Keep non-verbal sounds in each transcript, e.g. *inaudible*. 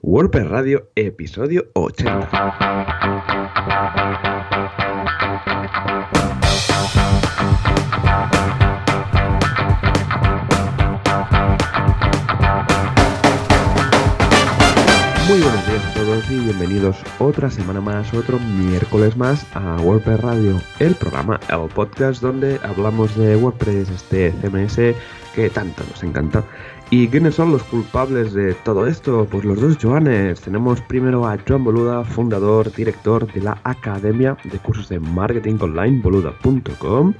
WordPress Radio, episodio 80. Muy buenos días a todos y bienvenidos otra semana más, otro miércoles más a WordPress Radio, el programa, el podcast donde hablamos de WordPress, este CMS que tanto nos encanta. ¿Y quiénes son los culpables de todo esto? Pues los dos Joanes. Tenemos primero a Joan Boluda, fundador, director de la Academia de Cursos de Marketing Online, boluda.com.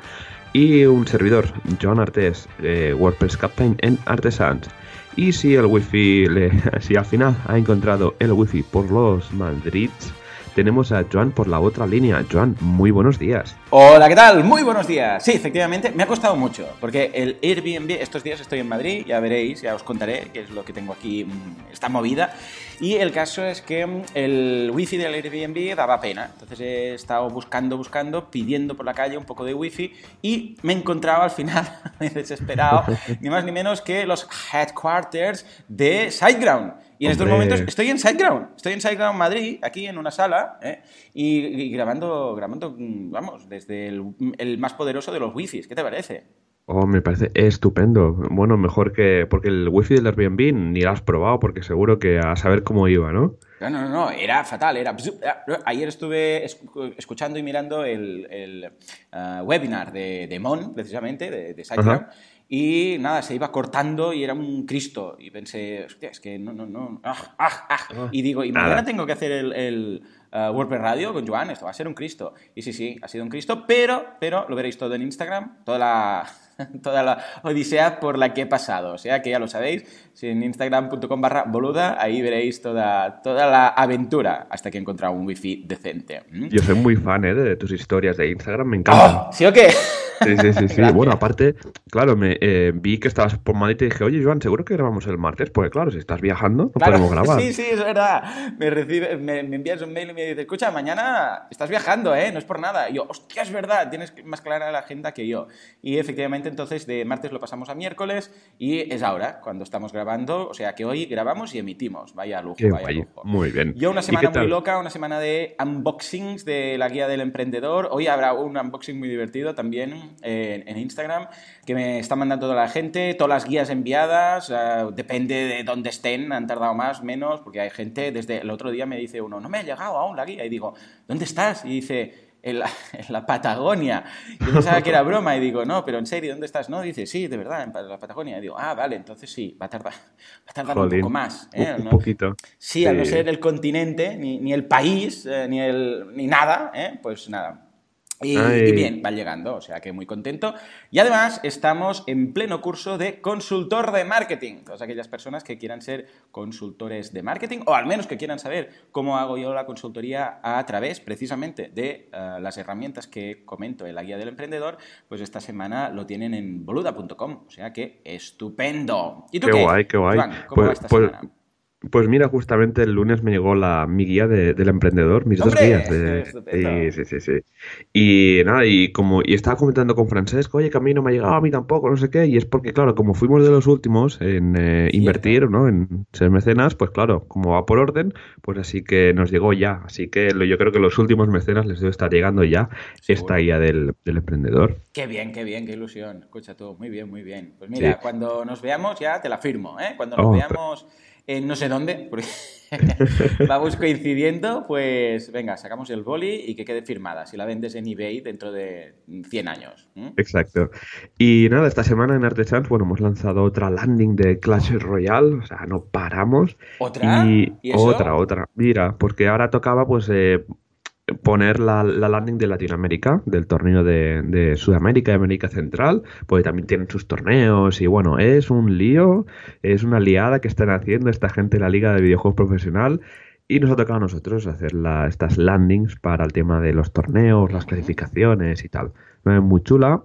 Y un servidor, Joan Artes, WordPress Captain en Artesans. Y si el wifi, le, *laughs* si al final ha encontrado el wifi por los Madrids, tenemos a Joan por la otra línea. Joan, muy buenos días. Hola, ¿qué tal? Muy buenos días. Sí, efectivamente, me ha costado mucho, porque el Airbnb, estos días estoy en Madrid, ya veréis, ya os contaré qué es lo que tengo aquí, mm, esta movida. Y el caso es que mm, el wifi del Airbnb daba pena, entonces he estado buscando, buscando, pidiendo por la calle un poco de wifi y me he encontrado al final, *laughs* desesperado, *laughs* ni más ni menos que los headquarters de SiteGround. Y en estos momentos estoy en SiteGround, estoy en SiteGround Madrid, aquí en una sala, ¿eh? y, grabando, grabando, mm, vamos, desde el, más poderoso de los wifis. ¿Qué te parece? Oh, me parece estupendo. Bueno, mejor que. Porque el wifi del Airbnb ni lo has probado, porque seguro que a saber cómo iba, ¿no? No, no, no, era fatal. Era... Ayer estuve escuchando y mirando el, uh, webinar de, de, Mon, precisamente, de, de SiteGround. Y nada, se iba cortando y era un Cristo. Y pensé, hostia, es que no, no, no. Ah, ah, ah. Y digo, y mañana tengo que hacer el, el uh, WordPress Radio con Joan, esto va a ser un Cristo. Y sí, sí, ha sido un Cristo, pero, pero lo veréis todo en Instagram, toda la, *laughs* toda la odisea por la que he pasado. O sea que ya lo sabéis, si en instagram.com barra boluda, ahí veréis toda, toda la aventura hasta que he encontrado un wifi decente. ¿Mm? Yo soy muy fan ¿eh? de tus historias de Instagram, me encanta. Oh, ¿Sí o qué? *laughs* Sí, sí, sí, sí. Bueno, aparte, claro, me eh, vi que estabas por Madrid y dije, oye, Joan, seguro que grabamos el martes, porque claro, si estás viajando, no podemos grabar. *laughs* Sí, sí, es verdad. Me, recibe, me, envías un mail y me dices, escucha, mañana estás viajando, ¿eh? No es por nada. Y yo, hostia, es verdad, tienes más clara la agenda que yo. Y efectivamente, entonces, de martes lo pasamos a miércoles y es ahora, cuando estamos grabando, o sea que hoy grabamos y emitimos. Vaya lujo, vaya lujo. Muy bien. Yo una semana muy loca, una semana de unboxings de la guía del emprendedor. Hoy habrá un unboxing muy divertido también en, en Instagram que me está mandando toda la gente, todas las guías enviadas, eh, depende de dónde estén, han tardado más, menos, porque hay gente, desde el otro día me dice uno, no me ha llegado aún la guía, y digo, ¿dónde estás? Y dice, *laughs* en la, Patagonia. Yo pensaba que era broma y digo, no, pero en serio, ¿dónde estás? No, dice, sí, de verdad, en la Patagonia. Y digo, ah, vale, entonces sí, va a tardar, *laughs* va a tardar un poco más. ¿eh? Un, poquito. Sí, al no ser el continente, ni, ni el país, eh, ni, el, ni nada, ¿eh? pues nada, y, bien, va llegando, o sea que muy contento. Y además estamos en pleno curso de consultor de marketing. Todas aquellas personas que quieran ser consultores de marketing o al menos que quieran saber cómo hago yo la consultoría a través precisamente de eh, las herramientas que comento en la guía del emprendedor, pues esta semana lo tienen en boluda.com. O sea que estupendo. ¿Y tú qué? guay, qué guay. ¿cómo va esta pues, semana? Pues mira, justamente el lunes me llegó la, mi guía del emprendedor, mis dos guías. De, *laughs* sí, sí, sí, Y nada, y como y estaba comentando con Francesco, oye, que a mí no me ha llegado, a mí tampoco, no sé qué. Y es porque, claro, como fuimos de los últimos en eh, invertir, ¿no? En ser mecenas, pues claro, como va por orden, pues así que nos llegó ya. Así que yo creo que los últimos mecenas les debe estar llegando ya esta guía del, emprendedor. Qué bien, qué bien, qué ilusión. Escucha tú, muy bien, muy bien. Pues mira, cuando nos veamos ya te la firmo, ¿eh? Cuando nos oh, veamos no sé dónde, porque *laughs* vamos coincidiendo, pues venga, sacamos el boli y que quede firmada, si la vendes en eBay dentro de 100 años. Exacto. Y nada, esta semana en Artesans, bueno, hemos lanzado otra landing de Clash Royale, o sea, no paramos. ¿Otra? Y, otra, otra. Mira, porque ahora tocaba pues eh, poner la, landing de Latinoamérica, del torneo de, Sudamérica y América Central, porque también tienen sus torneos y bueno, es un lío, es una liada que están haciendo esta gente en la Liga de Videojuegos Profesional y nos ha tocado a nosotros hacer estas landings para el tema de los torneos, las clasificaciones y tal. Muy chula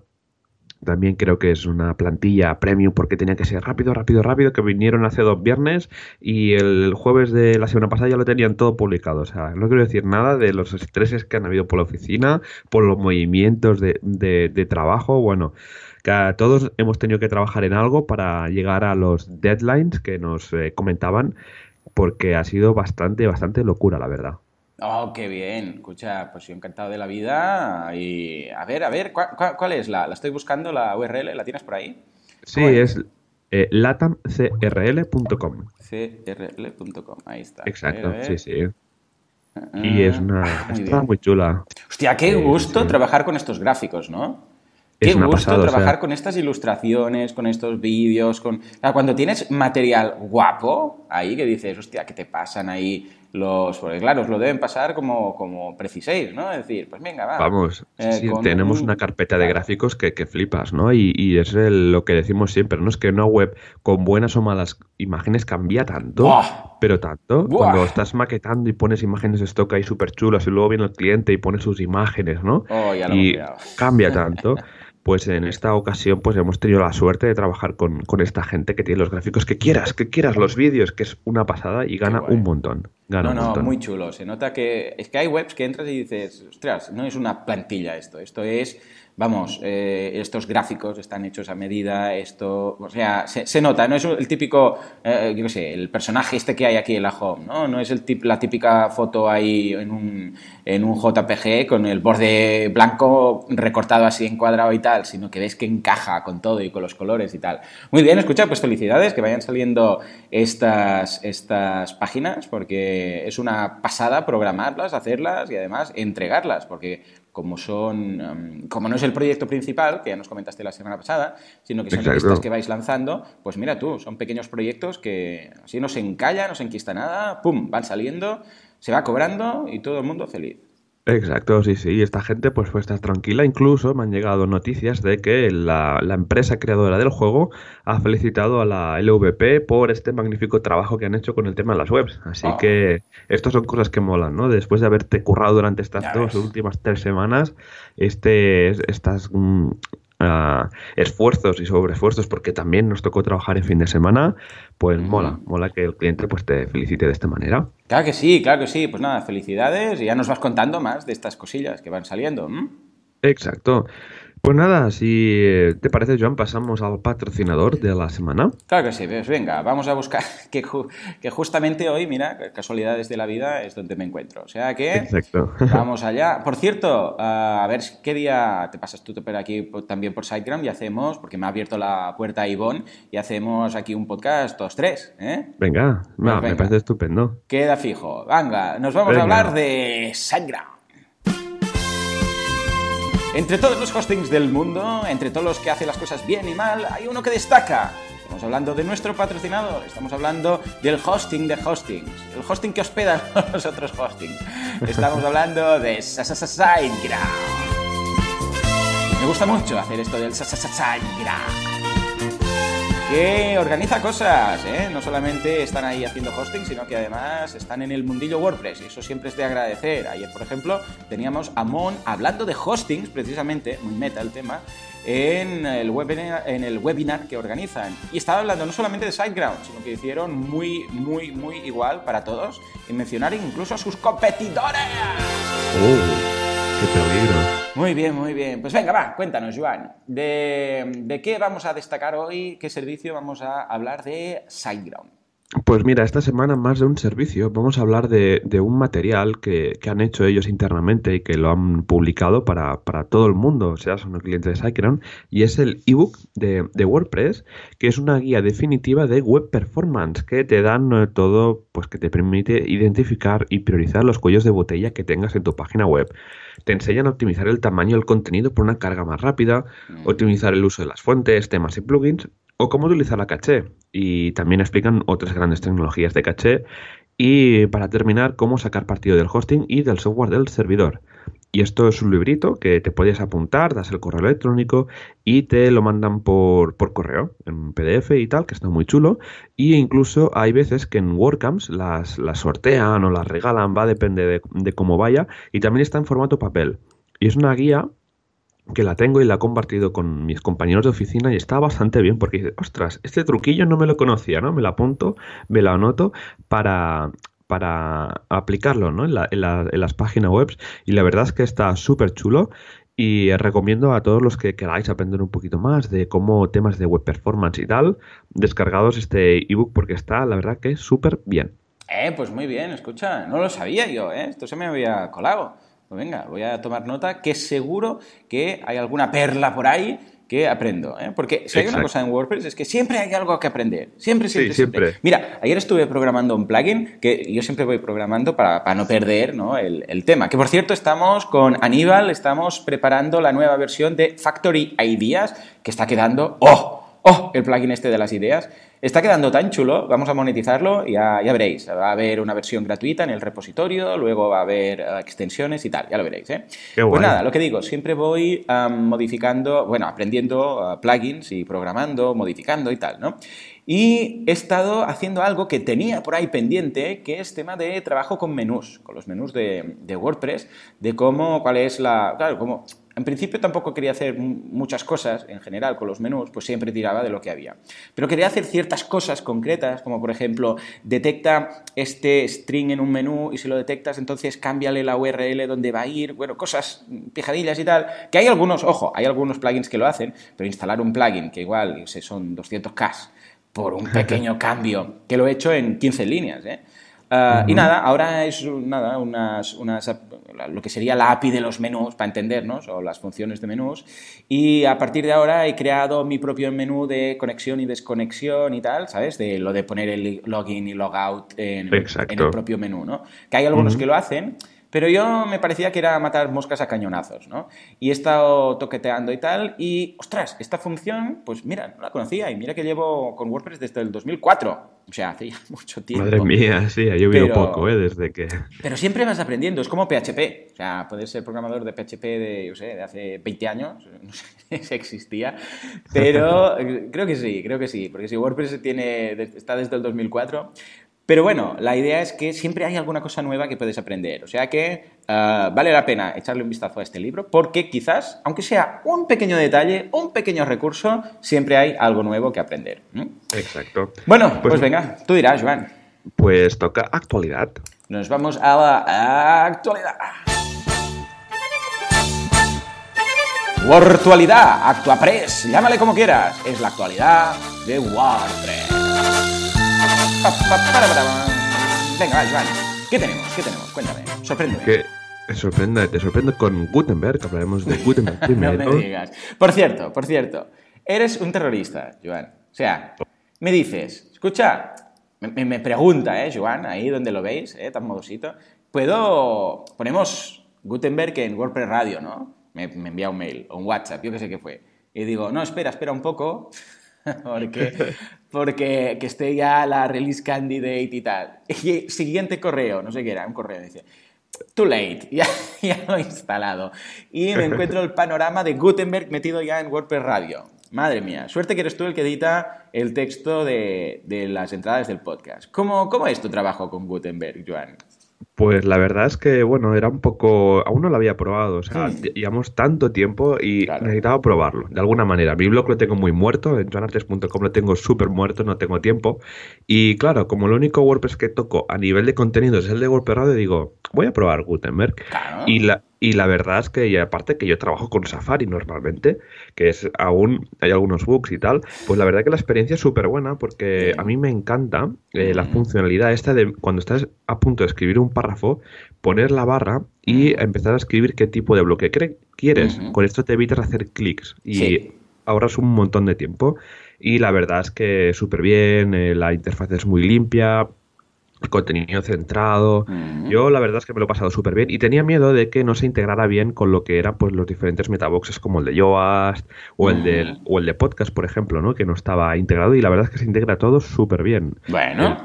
también creo que es una plantilla premium porque tenía que ser rápido, rápido, rápido, que vinieron hace dos viernes y el jueves de la semana pasada ya lo tenían todo publicado. O sea, no quiero decir nada de los estreses que han habido por la oficina, por los movimientos de, de, trabajo. Bueno, todos hemos tenido que trabajar en algo para llegar a los deadlines que nos eh, comentaban porque ha sido bastante, bastante locura, la verdad. Oh, qué bien. Escucha, pues yo encantado de la vida. Y a ver, a ver, ¿cuál, es la? La estoy buscando, la URL, ¿la tienes por ahí? Sí, es eh, latamcrl.com. crl.com, ahí está. Exacto, sí, sí. Y es una. Ah, está muy chula. Hostia, qué gusto trabajar con estos gráficos, ¿no? Qué gusto trabajar con estas ilustraciones, con estos vídeos, con... cuando tienes material guapo ahí que dices, hostia, ¿qué te pasan ahí los... Porque claro, os lo deben pasar como, como preciséis, ¿no? Es decir, pues venga, va. Vamos, eh, tenemos una carpeta de gráficos que, flipas, ¿no? Y, es lo que decimos siempre, ¿no? Es que una web con buenas o malas imágenes cambia tanto, pero tanto. Cuando estás maquetando y pones imágenes de stock ahí súper chulas y luego viene el cliente y pone sus imágenes, ¿no? Oh, y cambia tanto. *laughs* pues en esta ocasión pues hemos tenido la suerte de trabajar con, esta gente que tiene los gráficos que quieras, que quieras, los vídeos, que es una pasada y gana un montón. Gana no, no, muy chulo. Se nota que es que hay webs que entras y dices, ostras, no es una plantilla esto, esto es vamos, eh, estos gráficos están hechos a medida, esto, o sea, se, nota, no es el típico, eh, yo qué sé, el personaje este que hay aquí en la home, ¿no? No es el tip, la típica foto ahí en un, en un JPG con el borde blanco recortado así encuadrado y tal, sino que ves que encaja con todo y con los colores y tal. Muy bien, escucha, pues felicidades que vayan saliendo estas, estas páginas, porque es una pasada programarlas, hacerlas y además entregarlas, porque como son, em, como no es el proyecto principal, que ya nos comentaste la semana pasada, sino que son listas que vais lanzando, pues mira tú, son pequeños proyectos que así no se encalla, no se enquista nada, pum, van saliendo, se va cobrando y todo el mundo feliz. Exacto, sí, sí. Y esta gente pues puede estar tranquila. Incluso me han llegado noticias de que la, empresa creadora del juego ha felicitado a la LVP por este magnífico trabajo que han hecho con el tema de las webs. Así ah. que estas son cosas que molan, ¿no? Después de haberte currado durante estas dos últimas tres semanas, este, estas esfuerzos y sobreesfuerzos, porque también nos tocó trabajar en fin de semana, pues mola, mola que el cliente pues te felicite de esta manera. Claro que sí, claro que sí. Pues nada, felicidades y ya nos vas contando más de estas cosillas que van saliendo. Exacto. Pues nada, si eh, te parece, Joan, pasamos al patrocinador de la semana. Claro que sí, pues venga, vamos a buscar *laughs* que, que justamente hoy, mira, casualidades de la vida es donde me encuentro. O sea que Exacto. *laughs* vamos allá. Por cierto, a ver qué día te pasas tú por aquí también por SiteGround y hacemos, porque me ha abierto la puerta Ivonne, y hacemos aquí un podcast todos tres. ¿eh? Venga, pues me parece estupendo. Queda fijo. Venga, nos vamos a hablar de SiteGround. Entre todos los hostings del mundo, entre todos los que hacen las cosas bien y mal, hay uno que destaca. Estamos hablando de nuestro patrocinador, estamos hablando del hosting de hostings, el hosting que hospeda *laughs* los otros hostings. Estamos hablando de SiteGround. Me gusta mucho hacer esto del SiteGround que organiza cosas, ¿eh? No solamente están ahí haciendo hosting, sino que además están en el mundillo WordPress y eso siempre es de agradecer. Ayer, por ejemplo, teníamos a Mon hablando de hostings, precisamente, muy meta el tema, en el, webinar, en el webinar que organizan. Y estaba hablando no solamente de SiteGround, sino que hicieron muy, muy, muy igual para todos y mencionar incluso a sus competidores. ¡Oh! Muy bien, muy bien. Pues venga, va, cuéntanos, Joan. ¿De, qué vamos a destacar hoy? ¿Qué servicio vamos a hablar de SiteGround? Pues mira, esta semana más de un servicio, vamos a hablar de, un material que, han hecho ellos internamente y que lo han publicado para, todo el mundo, o sea, son clientes de SiteGround, y es el ebook de, de, WordPress, que es una guía definitiva de web performance, que te dan eh, todo, pues que te permite identificar y priorizar los cuellos de botella que tengas en tu página web te enseñan a optimizar el tamaño del contenido por una carga más rápida, mm. optimizar el uso de las fuentes, temas y plugins, o cómo utilizar la caché. Y también explican otras grandes tecnologías de caché. Y para terminar, cómo sacar partido del hosting y del software del servidor. Y esto es un librito que te puedes apuntar, das el correo electrónico y te lo mandan por, por correo, en PDF y tal, que está muy chulo. Y incluso hay veces que en WordCamps las, las sortean o las regalan, va, depende de, de cómo vaya. Y también está en formato papel. Y es una guía que la tengo y la he compartido con mis compañeros de oficina y está bastante bien porque dice, ostras, este truquillo no me lo conocía, ¿no? Me lo apunto, me lo anoto para, para aplicarlo ¿no? en, las páginas web y la verdad es que está súper chulo y recomiendo a todos los que queráis aprender un poquito más de cómo temas de web performance y tal, descargados este ebook porque está la verdad que súper bien. Eh, pues muy bien, escucha, no lo sabía yo, ¿eh? Esto se me había colado. Pues venga, voy a tomar nota que seguro que hay alguna perla por ahí que aprendo. ¿eh? Porque si hay una cosa en WordPress es que siempre hay algo que aprender. Siempre, siempre, siempre. Mira, ayer estuve programando un plugin que yo siempre voy programando para, no perder ¿no? El, el, tema. Que por cierto, estamos con Aníbal, estamos preparando la nueva versión de Factory Ideas que está quedando. ¡Oh! ¡Oh! El plugin este de las ideas. Está quedando tan chulo, vamos a monetizarlo y ya, ya, veréis. Va a haber una versión gratuita en el repositorio, luego va a haber eh, extensiones y tal, ya lo veréis. ¿eh? pues nada, lo que digo, siempre voy modificando, bueno, aprendiendo uh, plugins y programando, modificando y tal, ¿no? Y he estado haciendo algo que tenía por ahí pendiente, que es tema de trabajo con menús, con los menús de, de WordPress, de cómo, cuál es la, claro, cómo en principio tampoco quería hacer muchas cosas en general con los menús, pues siempre tiraba de lo que había. Pero quería hacer ciertas cosas concretas, como por ejemplo, detecta este string en un menú y si lo detectas, entonces cámbiale la URL donde va a ir, bueno, cosas pijadillas y tal, que hay algunos, ojo, hay algunos plugins que lo hacen, pero instalar un plugin que igual son 200K por un *laughs* pequeño cambio, que lo he hecho en 15 líneas, ¿eh? Ah, y nada, ahora es nada, unas, unas, lo que sería la API de los menús, para entendernos, o las funciones de menús. Y a partir de ahora he creado mi propio menú de conexión y desconexión y tal, ¿sabes? De lo de poner el login y logout en, en el propio menú, ¿no? Que hay algunos que lo hacen, pero yo me parecía que era matar moscas a cañonazos, ¿no? Y he estado toqueteando y tal, y ostras, esta función, pues mira, no la conocía, y mira que llevo con WordPress desde el 2004. O sea, hace ya *laughs* mucho tiempo. Madre mía, sí, ha llovido poco, ¿eh? Desde que... Pero siempre vas aprendiendo, es como PHP. O sea, puedes ser programador de PHP de, yo sé, de hace 20 años, *laughs* no sé si existía, pero *laughs* creo que sí, creo que sí, porque si WordPress tiene, está desde el 2004, pero bueno, la idea es que siempre hay alguna cosa nueva que puedes aprender. O sea que eh, vale la pena echarle un vistazo a este libro porque quizás, aunque sea un pequeño detalle, un pequeño recurso, siempre hay algo nuevo que aprender. Exacto. Bueno, pues, pues, venga, tú dirás, Joan. Pues toca actualidad. Nos vamos a la actualidad. Actualidad, ActuaPress, llámale como quieras. Es la actualidad de WordPress. Venga, va, Joan. ¿Qué tenemos? ¿Qué tenemos? Cuéntame. Sorpréndeme. Que sorprende, te sorprendo con Gutenberg, hablaremos de Gutenberg primero. *laughs* no me digas. Por cierto, por cierto, eres un terrorista, Joan. O sea, me dices, escucha, me, pregunta, ¿eh, Joan? Ahí donde lo veis, ¿eh? Tan modosito. ¿Puedo...? Ponemos Gutenberg en WordPress Radio, ¿no? Me, me envía un mail o un WhatsApp, yo qué sé qué fue. Y digo, no, espera, espera un poco, *laughs* porque, porque que esté ya la release candidate y tal. Y siguiente correo, no sé qué era, un correo, dice, too late, *laughs* ya, ya lo he instalado. Y me *laughs* encuentro el panorama de Gutenberg metido ya en WordPress Radio. Madre mía, suerte que eres tú el que edita el texto de, de las entradas del podcast. ¿Cómo, ¿Cómo es tu trabajo con Gutenberg, Joan? Pues la verdad es que, bueno, era un poco. Aún no lo había probado, o sea, llevamos tanto tiempo y necesitaba probarlo, de alguna manera. Mi blog lo tengo muy muerto, en joanartes.com lo tengo súper muerto, no tengo tiempo. Y claro, como el único WordPress que toco a nivel de contenido es el de WordPress Radio, digo, voy a probar Gutenberg. Y la, y la verdad es que, y aparte que yo trabajo con Safari normalmente, que es aún hay algunos bugs y tal, pues la verdad que la experiencia es súper buena porque a mí me encanta eh, la funcionalidad esta de cuando estás a punto de escribir un párrafo, poner la barra y empezar a escribir qué tipo de bloque quieres. Con esto te evitas hacer clics y ahorras un montón de tiempo. Y la verdad es que súper bien, eh, la interfaz es muy limpia, contenido centrado. Yo la verdad es que me lo he pasado súper bien y tenía miedo de que no se integrara bien con lo que eran pues los diferentes metaboxes como el de Yoast o el del o el de podcast, por ejemplo, ¿no? Que no estaba integrado y la verdad es que se integra todo súper bien. Bueno,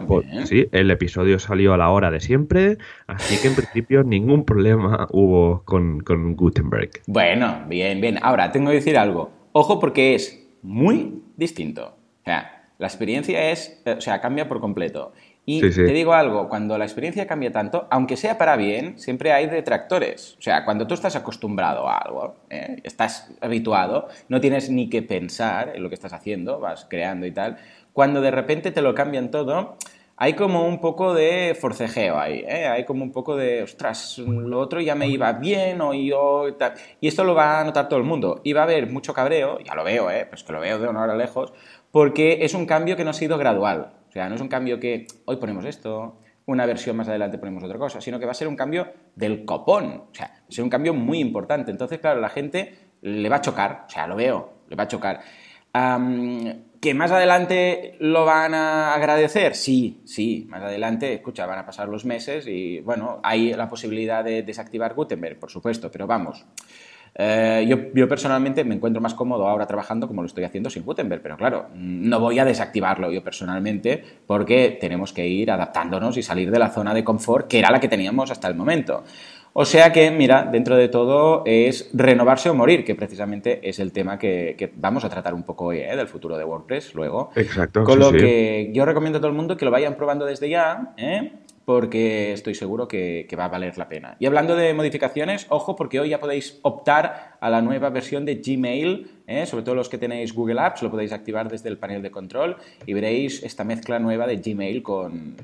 sí, el episodio salió a la hora de siempre, así que en principio ningún problema hubo con, con Gutenberg. Bueno, bien, bien. Ahora, tengo que decir algo. Ojo porque es muy distinto. O sea, la experiencia es, eh, o sea, cambia por completo. Y te digo algo, cuando la experiencia cambia tanto, aunque sea para bien, siempre hay detractores. O sea, cuando tú estás acostumbrado a algo, ¿eh? estás habituado, no tienes ni que pensar en lo que estás haciendo, vas creando y tal, cuando de repente te lo cambian todo, hay como un poco de forcejeo ahí, ¿eh? hay como un poco de, ostras, lo otro ya me iba bien o yo... Tal. Y esto lo va a notar todo el mundo. Y va a haber mucho cabreo, ya lo veo, ¿eh? pues que lo veo de una hora lejos, porque es un cambio que no ha sido gradual. O sea, no es un cambio que hoy ponemos esto, una versión más adelante ponemos otra cosa, sino que va a ser un cambio del copón, o sea, va a ser un cambio muy importante. Entonces, claro, la gente le va a chocar, o sea, lo veo, le va a chocar. ¿Que más adelante lo van a agradecer? Sí, sí, más adelante, escucha, van a pasar los meses y bueno, hay la posibilidad de desactivar Gutenberg, por supuesto, pero vamos. Eh, yo, yo, personalmente me encuentro más cómodo ahora trabajando como lo estoy haciendo sin Gutenberg, pero claro, no voy a desactivarlo yo personalmente porque tenemos que ir adaptándonos y salir de la zona de confort que era la que teníamos hasta el momento. O sea que, mira, dentro de todo es renovarse o morir, que precisamente es el tema que, vamos a tratar un poco hoy, ¿eh? del futuro de WordPress luego. Exacto. Con lo que yo recomiendo a todo el mundo que lo vayan probando desde ya, ¿eh? Porque estoy seguro que, va a valer la pena. Y hablando de modificaciones, ojo, porque hoy ya podéis optar a la nueva versión de Gmail, ¿eh? sobre todo los que tenéis Google Apps, lo podéis activar desde el panel de control y veréis esta mezcla nueva de Gmail con,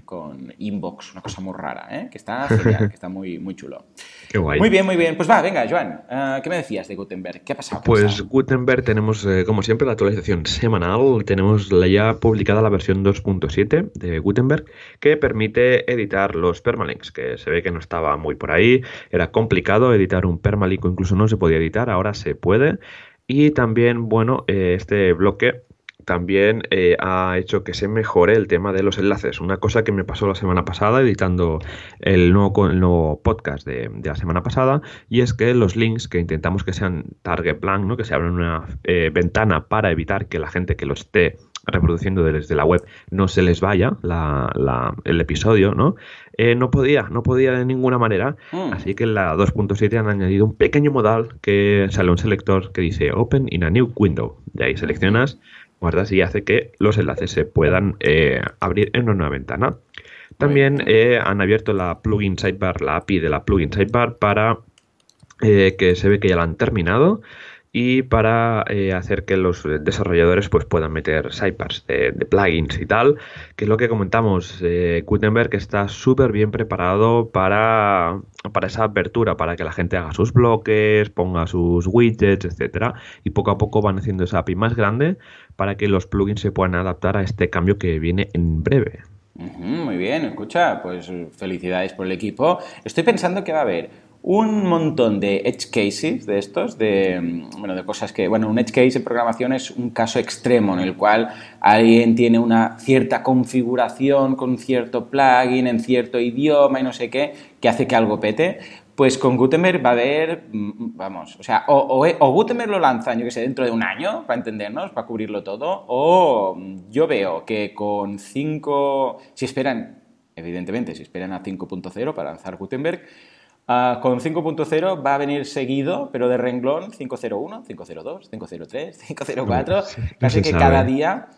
Inbox, una cosa muy rara, ¿eh? que está *laughs* genial, que está muy, muy chulo. Qué guay. Muy bien, muy bien. Pues va, venga, Joan, eh, ¿qué me decías de Gutenberg? ¿Qué ha pasado? pues Gutenberg tenemos, como siempre, la actualización semanal. Tenemos la ya publicada la versión 2.7 de Gutenberg, que permite editar los permalinks, que se ve que no estaba muy por ahí, era complicado editar un permalink o incluso no se podía editar, ahora se puede. Y también, bueno, eh, este bloque también eh, ha hecho que se mejore el tema de los enlaces. Una cosa que me pasó la semana pasada editando el nuevo, el nuevo podcast de, la semana pasada y es que los links que intentamos que sean target blank, ¿no? que se abran una eh, ventana para evitar que la gente que lo esté reproduciendo desde la web no se les vaya el episodio, ¿no? Eh, no podía, no podía de ninguna manera. Mm. Así que en la 2.7 han añadido un pequeño modal que sale un selector que dice Open in a new window. De ahí seleccionas, guardas y hace que los enlaces se puedan eh, abrir en una nueva ventana. También eh, han abierto la plugin sidebar, la API de la plugin sidebar para que se ve que ya la han terminado y para eh, hacer que los desarrolladores pues, puedan meter sidebars de, plugins y tal, que es lo que comentamos, eh, Gutenberg está súper bien preparado para, para esa apertura, para que la gente haga sus bloques, ponga sus widgets, etcétera, y poco a poco van haciendo esa API más grande para que los plugins se puedan adaptar a este cambio que viene en breve. muy bien, escucha, pues felicidades por el equipo. Estoy pensando que va a haber un montón de edge cases de estos, de, mm, bueno, de cosas que, bueno, un edge case en programación es un caso extremo en el cual alguien tiene una cierta configuración con cierto plugin en cierto idioma y no sé qué, que hace que algo pete. Pues con Gutenberg va a haber, mm, vamos, o sea, o, o, Gutenberg lo lanzan, yo que sé, dentro de un año, para entendernos, para cubrirlo todo, o mm, yo veo que con 5, si esperan, evidentemente, si esperan a 5.0 para lanzar Gutenberg, Ah, con 5.0 va a venir seguido, pero de renglón 5.01, 5.02, 5.03, 5.04, casi que cada día,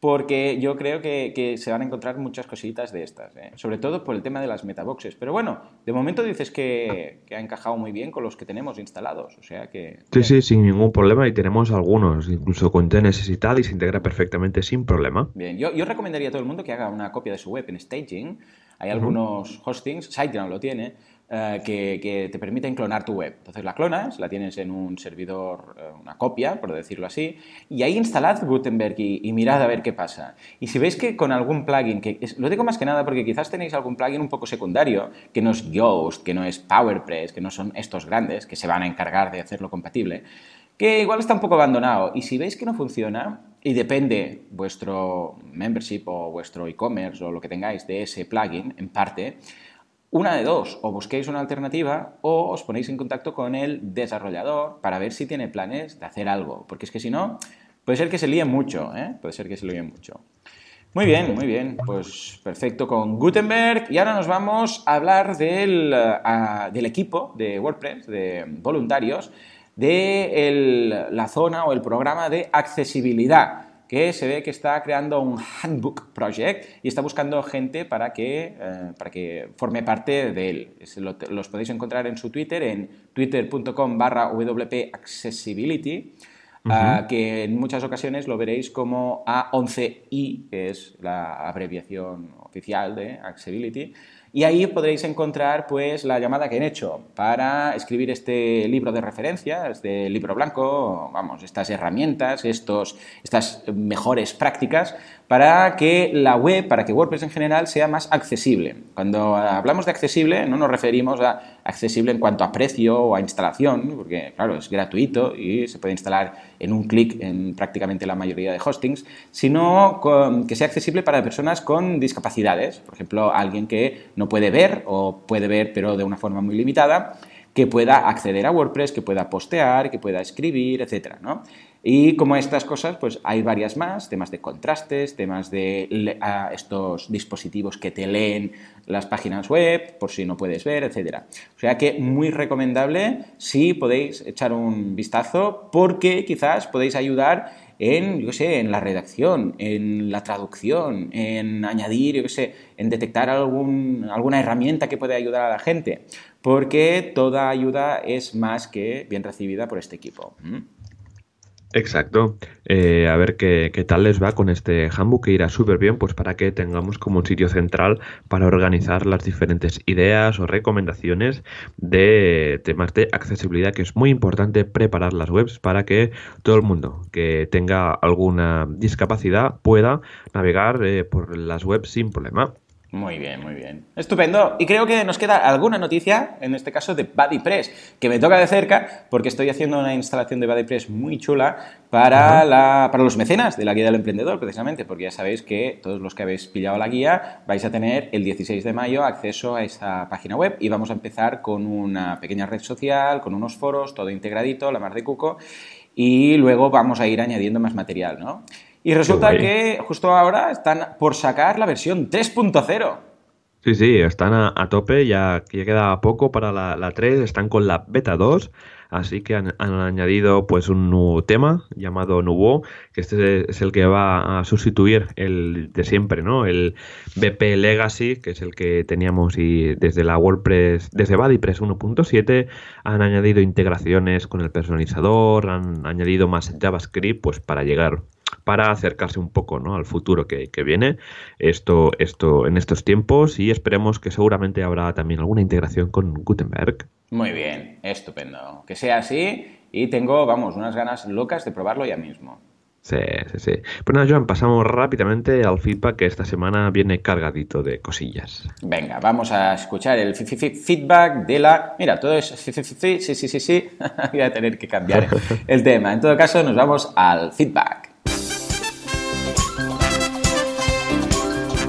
porque yo creo que, se van a encontrar muchas cositas de estas, ¿eh? sobre todo por el tema de las metaboxes. Pero bueno, de momento dices que, ha encajado muy bien con los que tenemos instalados, o sea que... Sí, sí, sin ningún problema y tenemos algunos, incluso con TNS y tal, y se integra perfectamente sin problema. Bien, yo, yo recomendaría a todo el mundo que haga una copia de su web en staging. Hay algunos hostings, SiteGround lo tiene, eh, que, te permiten clonar tu web. Entonces la clonas, la tienes en un servidor, eh, una copia, por decirlo así, y ahí instalad Gutenberg y, mirad a ver qué pasa. Y si veis que con algún plugin, que lo digo más que nada porque quizás tenéis algún plugin un poco secundario, que no es Yoast, que no es PowerPress, que no son estos grandes, que se van a encargar de hacerlo compatible, que igual está un poco abandonado. Y si veis que no funciona, y depende vuestro membership o vuestro e-commerce o lo que tengáis de ese plugin, en parte, una de dos, o busquéis una alternativa o os ponéis en contacto con el desarrollador para ver si tiene planes de hacer algo, porque es que si no, puede ser que se líe mucho, ¿eh? puede ser que se líe mucho. Muy bien, muy bien, pues perfecto con Gutenberg y ahora nos vamos a hablar del, del equipo de WordPress, de voluntarios, de la zona o el programa de accesibilidad que se ve que está creando un handbook project y está buscando gente para que, eh, para que forme parte de él. los podéis encontrar en su Twitter, en twitter.com barra wp-accessibility, ah, que en muchas ocasiones lo veréis como A11i, que es la abreviación oficial de Accessibility, y ahí podréis encontrar pues la llamada que han hecho para escribir este libro de referencia, este libro blanco, vamos, estas herramientas, estos, estas mejores prácticas para que la web, para que WordPress en general sea más accesible. Cuando hablamos de accesible no nos referimos a accesible en cuanto a precio o a instalación, porque claro, es gratuito y se puede instalar en un clic en prácticamente la mayoría de hostings, sino que sea accesible para personas con discapacidades, por ejemplo, alguien que no puede ver o puede ver pero de una forma muy limitada, que pueda acceder a WordPress, que pueda postear, que pueda escribir, etcétera, ¿no? Y como estas cosas, pues hay varias más, temas de contrastes, temas de estos dispositivos que te leen las páginas web, por si no puedes ver, etc. O sea que muy recomendable si podéis echar un vistazo porque quizás podéis ayudar en, yo sé, en la redacción, en la traducción, en añadir, yo sé, en detectar algún, alguna herramienta que pueda ayudar a la gente, porque toda ayuda es más que bien recibida por este equipo. Exacto. Eh, a ver qué, tal les va con este handbook que irá súper bien, pues para que tengamos como un sitio central para organizar las diferentes ideas o recomendaciones de temas de accesibilidad, que es muy importante preparar las webs para que todo el mundo que tenga alguna discapacidad pueda navegar eh, por las webs sin problema. Muy bien, muy bien. Estupendo. Y creo que nos queda alguna noticia, en este caso de BuddyPress, que me toca de cerca porque estoy haciendo una instalación de BuddyPress muy chula para, la, para los mecenas de la guía del emprendedor, precisamente, porque ya sabéis que todos los que habéis pillado la guía vais a tener el 16 de mayo acceso a esa página web y vamos a empezar con una pequeña red social, con unos foros, todo integradito, la mar de cuco, y luego vamos a ir añadiendo más material, ¿no? Y resulta que justo ahora están por sacar la versión 3.0. Sí, sí, están a, tope, ya, ya, queda poco para la, la, 3, están con la beta 2, así que han, añadido pues un nuevo tema llamado Nubo, que este es el que va a sustituir el de siempre, ¿no? El BP Legacy, que es el que teníamos y desde la WordPress, desde BuddyPress 1.7 han añadido integraciones con el personalizador, han añadido más JavaScript pues para llegar para acercarse un poco ¿no? al futuro que, viene esto, esto en estos tiempos y esperemos que seguramente habrá también alguna integración con Gutenberg. Muy bien, estupendo. Que sea así y tengo, vamos, unas ganas locas de probarlo ya mismo. Sí, sí, sí. Pues nada, Joan, pasamos rápidamente al feedback que esta semana viene cargadito de cosillas. Venga, vamos a escuchar el feedback de la... Mira, todo es... Sí, sí, sí, sí, sí. *laughs* Voy a tener que cambiar *laughs* el tema. En todo caso, nos vamos al feedback.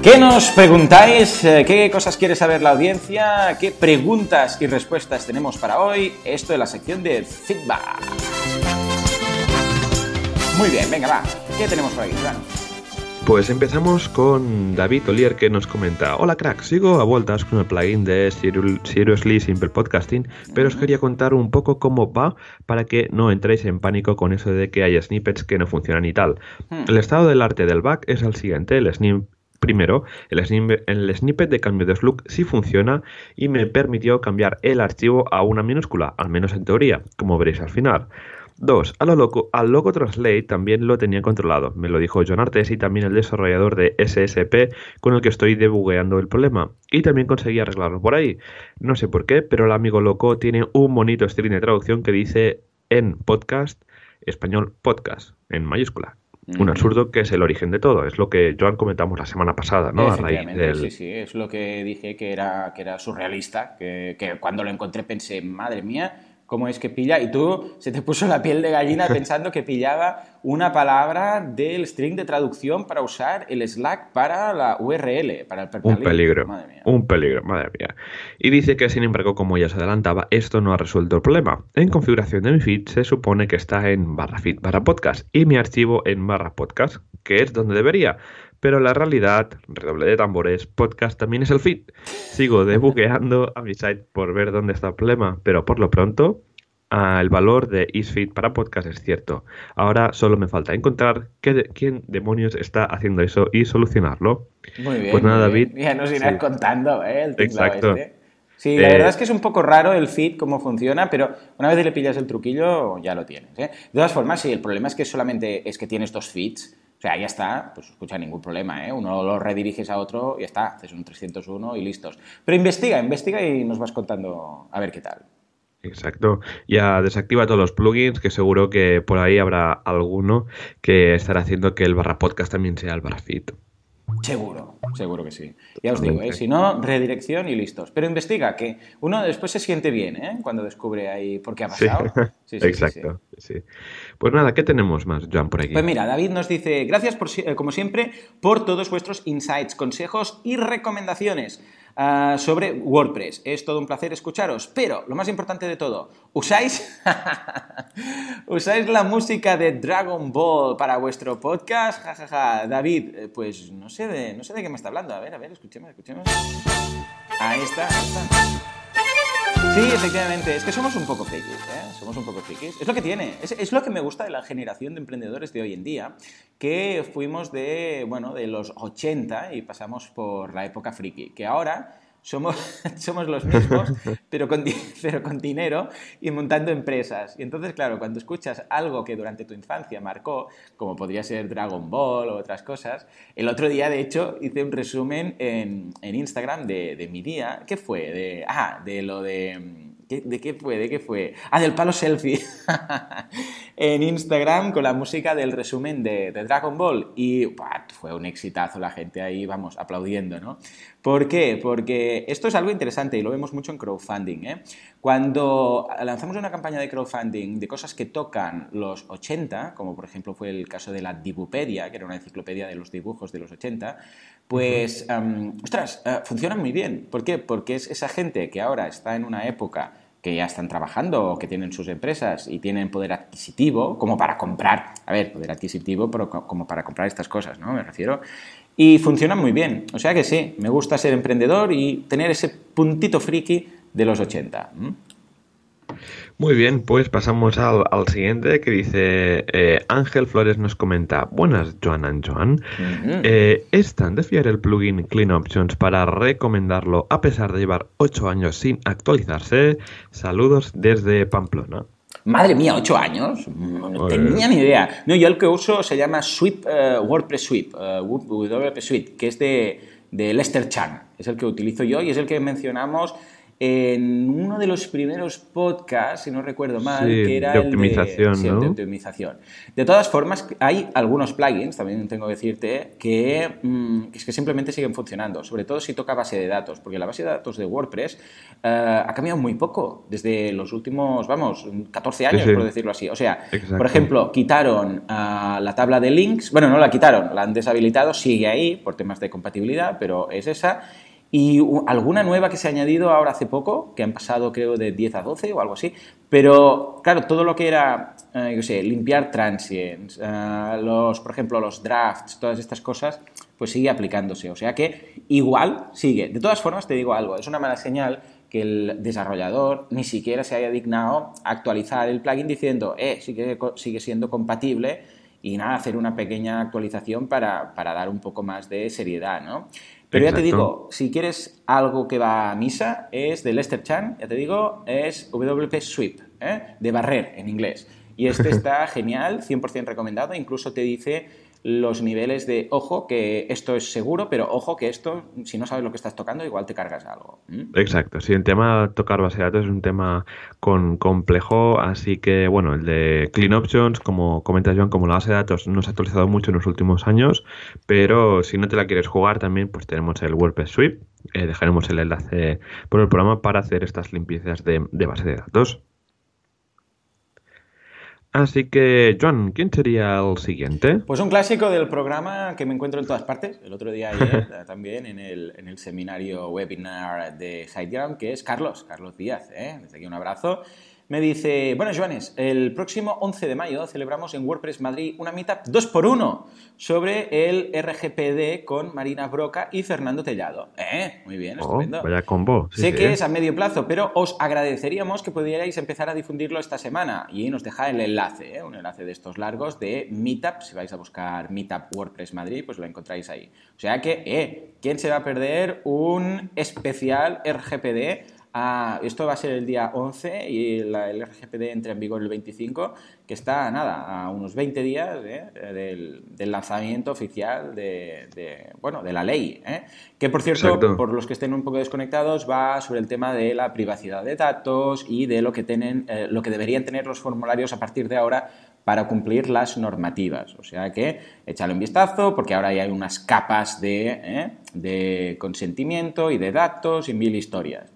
¿Qué nos preguntáis? Eh, ¿Qué cosas quiere saber la audiencia? ¿Qué preguntas y respuestas tenemos para hoy? Esto es la sección de feedback. Muy bien, venga, va. ¿Qué tenemos por aquí, Pues empezamos con David Olier que nos comenta Hola crack, sigo a vueltas con el plugin de Seriously Simple Podcasting pero os quería contar un poco cómo va para que no entréis en pánico con eso de que haya snippets que no funcionan y tal. Hmm. El estado del arte del back es el siguiente, el, snip, Primero, el, snippet de cambio de slug sí funciona y me permitió cambiar el archivo a una minúscula, al menos en teoría, como veréis al final. Dos, loco, al Loco Translate también lo tenía controlado. Me lo dijo John Artes y también el desarrollador de SSP con el que estoy debugueando el problema. Y también conseguí arreglarlo por ahí. No sé por qué, pero el amigo loco tiene un bonito string de traducción que dice en podcast, español podcast, en mayúscula. Un absurdo que es el origen de todo, es lo que Joan comentamos la semana pasada, ¿no? A raíz del... Sí, sí, es lo que dije que era, que era surrealista, que, que cuando lo encontré pensé, madre mía, cómo es que pilla, y tú se te puso la piel de gallina *laughs* pensando que pillaba una palabra del string de traducción para usar el Slack para la URL, para el Un peligro, un peligro, madre mía. Y dice que sin embargo, como ya se adelantaba, esto no ha resuelto el problema. En configuración de mi feed se supone que está en barra feed barra podcast y mi archivo en barra podcast, que es donde debería. Pero la realidad, redoble de tambores, podcast también es el feed. Sigo debugueando a mi site por ver dónde está el problema, pero por lo pronto ah, el valor de isfeed para podcast es cierto. Ahora solo me falta encontrar quién demonios está haciendo eso y solucionarlo. Muy bien. Pues nada, David. Ya nos irás contando, ¿eh? El Exacto. Este. Sí, la verdad es que es un poco raro el feed, cómo funciona, pero una vez le pillas el truquillo, ya lo tienes. ¿eh? De todas formas, sí, el problema es que solamente es que tienes dos feeds O sea, ya está, pues escucha ningún problema, ¿eh? Uno lo rediriges a otro y ya está, haces un 301 y listos. Pero investiga, investiga y nos vas contando a ver qué tal. Exacto. Ya desactiva todos los plugins, que seguro que por ahí habrá alguno que estará haciendo que el barra podcast también sea el barra. Seguro, seguro que sí. Ya os digo, ¿eh? si no, redirección y listos. Pero investiga, que uno después se siente bien ¿eh? cuando descubre ahí por qué ha pasado. Sí, sí, Exacto, sí, Pues nada, ¿qué tenemos más, Joan, por aquí? Pues mira, David nos dice, gracias por, eh, como siempre por todos vuestros insights, consejos y recomendaciones. Ah, sobre WordPress. Es todo un placer escucharos, pero lo más importante de todo, ¿usáis, *laughs* ¿usáis la música de Dragon Ball para vuestro podcast? David, eh, pues no sé, de, no sé de qué me está hablando. A ver, a ver, escuchemos, escuchemos. Ahí está, ahí está. Sí, efectivamente, es que somos un poco frikis, ¿eh? Somos un poco frikis. Es lo que tiene, es, es, lo que me gusta de la generación de emprendedores de hoy en día, que fuimos de, bueno, de los 80 y pasamos por la época friki, que ahora somos, *laughs* somos los mismos, pero con, *laughs* pero con dinero y montando empresas. Y entonces, claro, cuando escuchas algo que durante tu infancia marcó, como podría ser Dragon Ball o otras cosas, el otro día, de hecho, hice un resumen en, en Instagram de, de, mi día. ¿Qué fue? De, ah, de lo de ¿De qué fue? ¿De qué fue? Ah, del palo selfie. *laughs* en Instagram con la música del resumen de, Dragon Ball. Y fue un exitazo la gente ahí, vamos, aplaudiendo, ¿no? ¿Por qué? Porque esto es algo interesante y lo vemos mucho en crowdfunding. ¿eh? Cuando lanzamos una campaña de crowdfunding de cosas que tocan los 80, como por ejemplo fue el caso de la Dibupedia, que era una enciclopedia de los dibujos de los 80, pues, ostras, uh, funcionan muy bien. ¿Por qué? Porque es esa gente que ahora está en una época que ya están trabajando o que tienen sus empresas y tienen poder adquisitivo como para comprar, a ver, poder adquisitivo, pero como para comprar estas cosas, ¿no? Me refiero. Y funcionan muy bien. O sea que sí, me gusta ser emprendedor y tener ese puntito friki de los 80. Muy bien, pues pasamos al, siguiente que dice eh, Ángel Flores nos comenta, buenas Joan and Joan, eh, ¿es tan de fiar el plugin Clean Options para recomendarlo a pesar de llevar 8 años sin actualizarse? Saludos desde Pamplona. Madre mía, 8 años. No tenía ni idea. No, yo el que uso se llama Sweep, eh, WordPress Sweep, WordPress Sweep, que es de, de Lester Chan. Es el que utilizo yo y es el que mencionamos en uno de los primeros podcasts, si no recuerdo mal, que era de optimización, el de, ¿no? de, optimización. De todas formas, hay algunos plugins, también tengo que decirte, que, mm, es que simplemente siguen funcionando, sobre todo si toca base de datos, porque la base de datos de WordPress uh, ha cambiado muy poco desde los últimos, vamos, 14 años, sí. por decirlo así. O sea, Exacto. por ejemplo, quitaron uh, la tabla de links, bueno, no la quitaron, la han deshabilitado, sigue ahí por temas de compatibilidad, pero es esa y alguna nueva que se ha añadido ahora hace poco, que han pasado creo de 10 a 12 o algo así, pero claro, todo lo que era, eh, yo sé, limpiar transients, eh, los, por ejemplo, los drafts, todas estas cosas, pues sigue aplicándose, o sea que igual sigue. De todas formas, te digo algo, es una mala señal que el desarrollador ni siquiera se haya dignado actualizar el plugin diciendo, eh, sigue, sigue siendo compatible y nada, hacer una pequeña actualización para, para dar un poco más de seriedad, ¿no? Pero Exacto. ya te digo, si quieres algo que va a misa, es de Lester Chan, ya te digo, es WP Sweep, ¿eh? de barrer en inglés. Y este *laughs* está genial, 100% recomendado, incluso te dice los niveles de, ojo, que esto es seguro, pero ojo que esto, si no sabes lo que estás tocando, igual te cargas algo. ¿Mm? Exacto, sí, el tema tocar base de datos es un tema con, complejo, así que, bueno, el de Clean Options, como comenta Joan, como la base de datos no se ha actualizado mucho en los últimos años, pero si no te la quieres jugar también, pues tenemos el WordPress Sweep, eh, dejaremos el enlace por el programa para hacer estas limpiezas de, de base de datos. Así que, Joan, ¿quién sería el siguiente? Pues un clásico del programa que me encuentro en todas partes. El otro día ayer *laughs* también en el, en el, seminario webinar de SiteGround, que es Carlos, Carlos Díaz. ¿eh? Desde aquí un abrazo me dice, bueno, Joanes, el próximo 11 de mayo celebramos en WordPress Madrid una meetup 2x1 sobre el RGPD con Marina Broca y Fernando Tellado. ¿Eh? Muy bien, estupendo. Oh, vaya combo. Sí, sé sí, que es a medio plazo, pero os agradeceríamos que pudierais empezar a difundirlo esta semana y nos deja el enlace, ¿eh? un enlace de estos largos de Meetup. Si vais a buscar Meetup WordPress Madrid, pues lo encontráis ahí. O sea que, eh, ¿quién se va a perder un especial RGPD esto va a ser el día 11 y el RGPD entra en vigor el 25, que está, nada, a unos 20 días ¿eh? del, lanzamiento oficial de, bueno, de la ley. ¿eh? Que, por cierto, por los que estén un poco desconectados, va sobre el tema de la privacidad de datos y de lo que, tienen, eh, lo que deberían tener los formularios a partir de ahora para cumplir las normativas. O sea que échale un vistazo porque ahora ya hay unas capas de, de consentimiento y de datos y mil historias.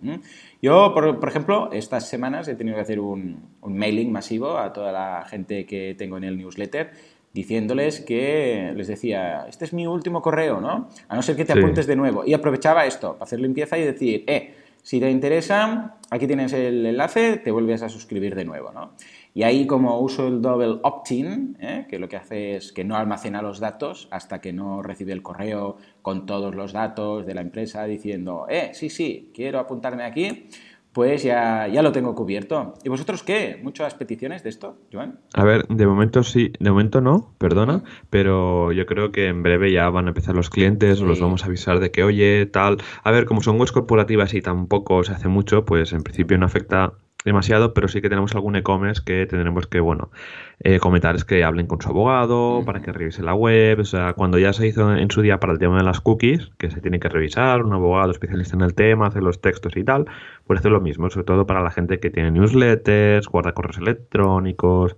Yo, por, ejemplo, estas semanas he tenido que hacer un, mailing masivo a toda la gente que tengo en el newsletter diciéndoles que les decía, este es mi último correo, ¿no? A no ser que te apuntes de nuevo. Y aprovechaba esto para hacer limpieza y decir, eh, si te interesa, aquí tienes el enlace, te vuelves a suscribir de nuevo, ¿no? Y ahí como uso el double opt-in, ¿eh? que lo que hace es que no almacena los datos hasta que no recibe el correo con todos los datos de la empresa diciendo, eh, sí, sí, quiero apuntarme aquí, pues ya, ya lo tengo cubierto. ¿Y vosotros qué? ¿Muchas peticiones de esto, Joan? A ver, de momento sí, de momento no, perdona, pero yo creo que en breve ya van a empezar los clientes, o los vamos a avisar de que, oye, tal. A ver, como son webs corporativas y tampoco se hace mucho, pues en principio no afecta demasiado, pero sí que tenemos algún e-commerce que tendremos que, bueno, eh, comentar es que hablen con su abogado para que revise la web. O sea, cuando ya se hizo en su día para el tema de las cookies, que se tiene que revisar, un abogado especialista en el tema, hacer los textos y tal, pues hacer lo mismo, sobre todo para la gente que tiene newsletters, guarda correos electrónicos,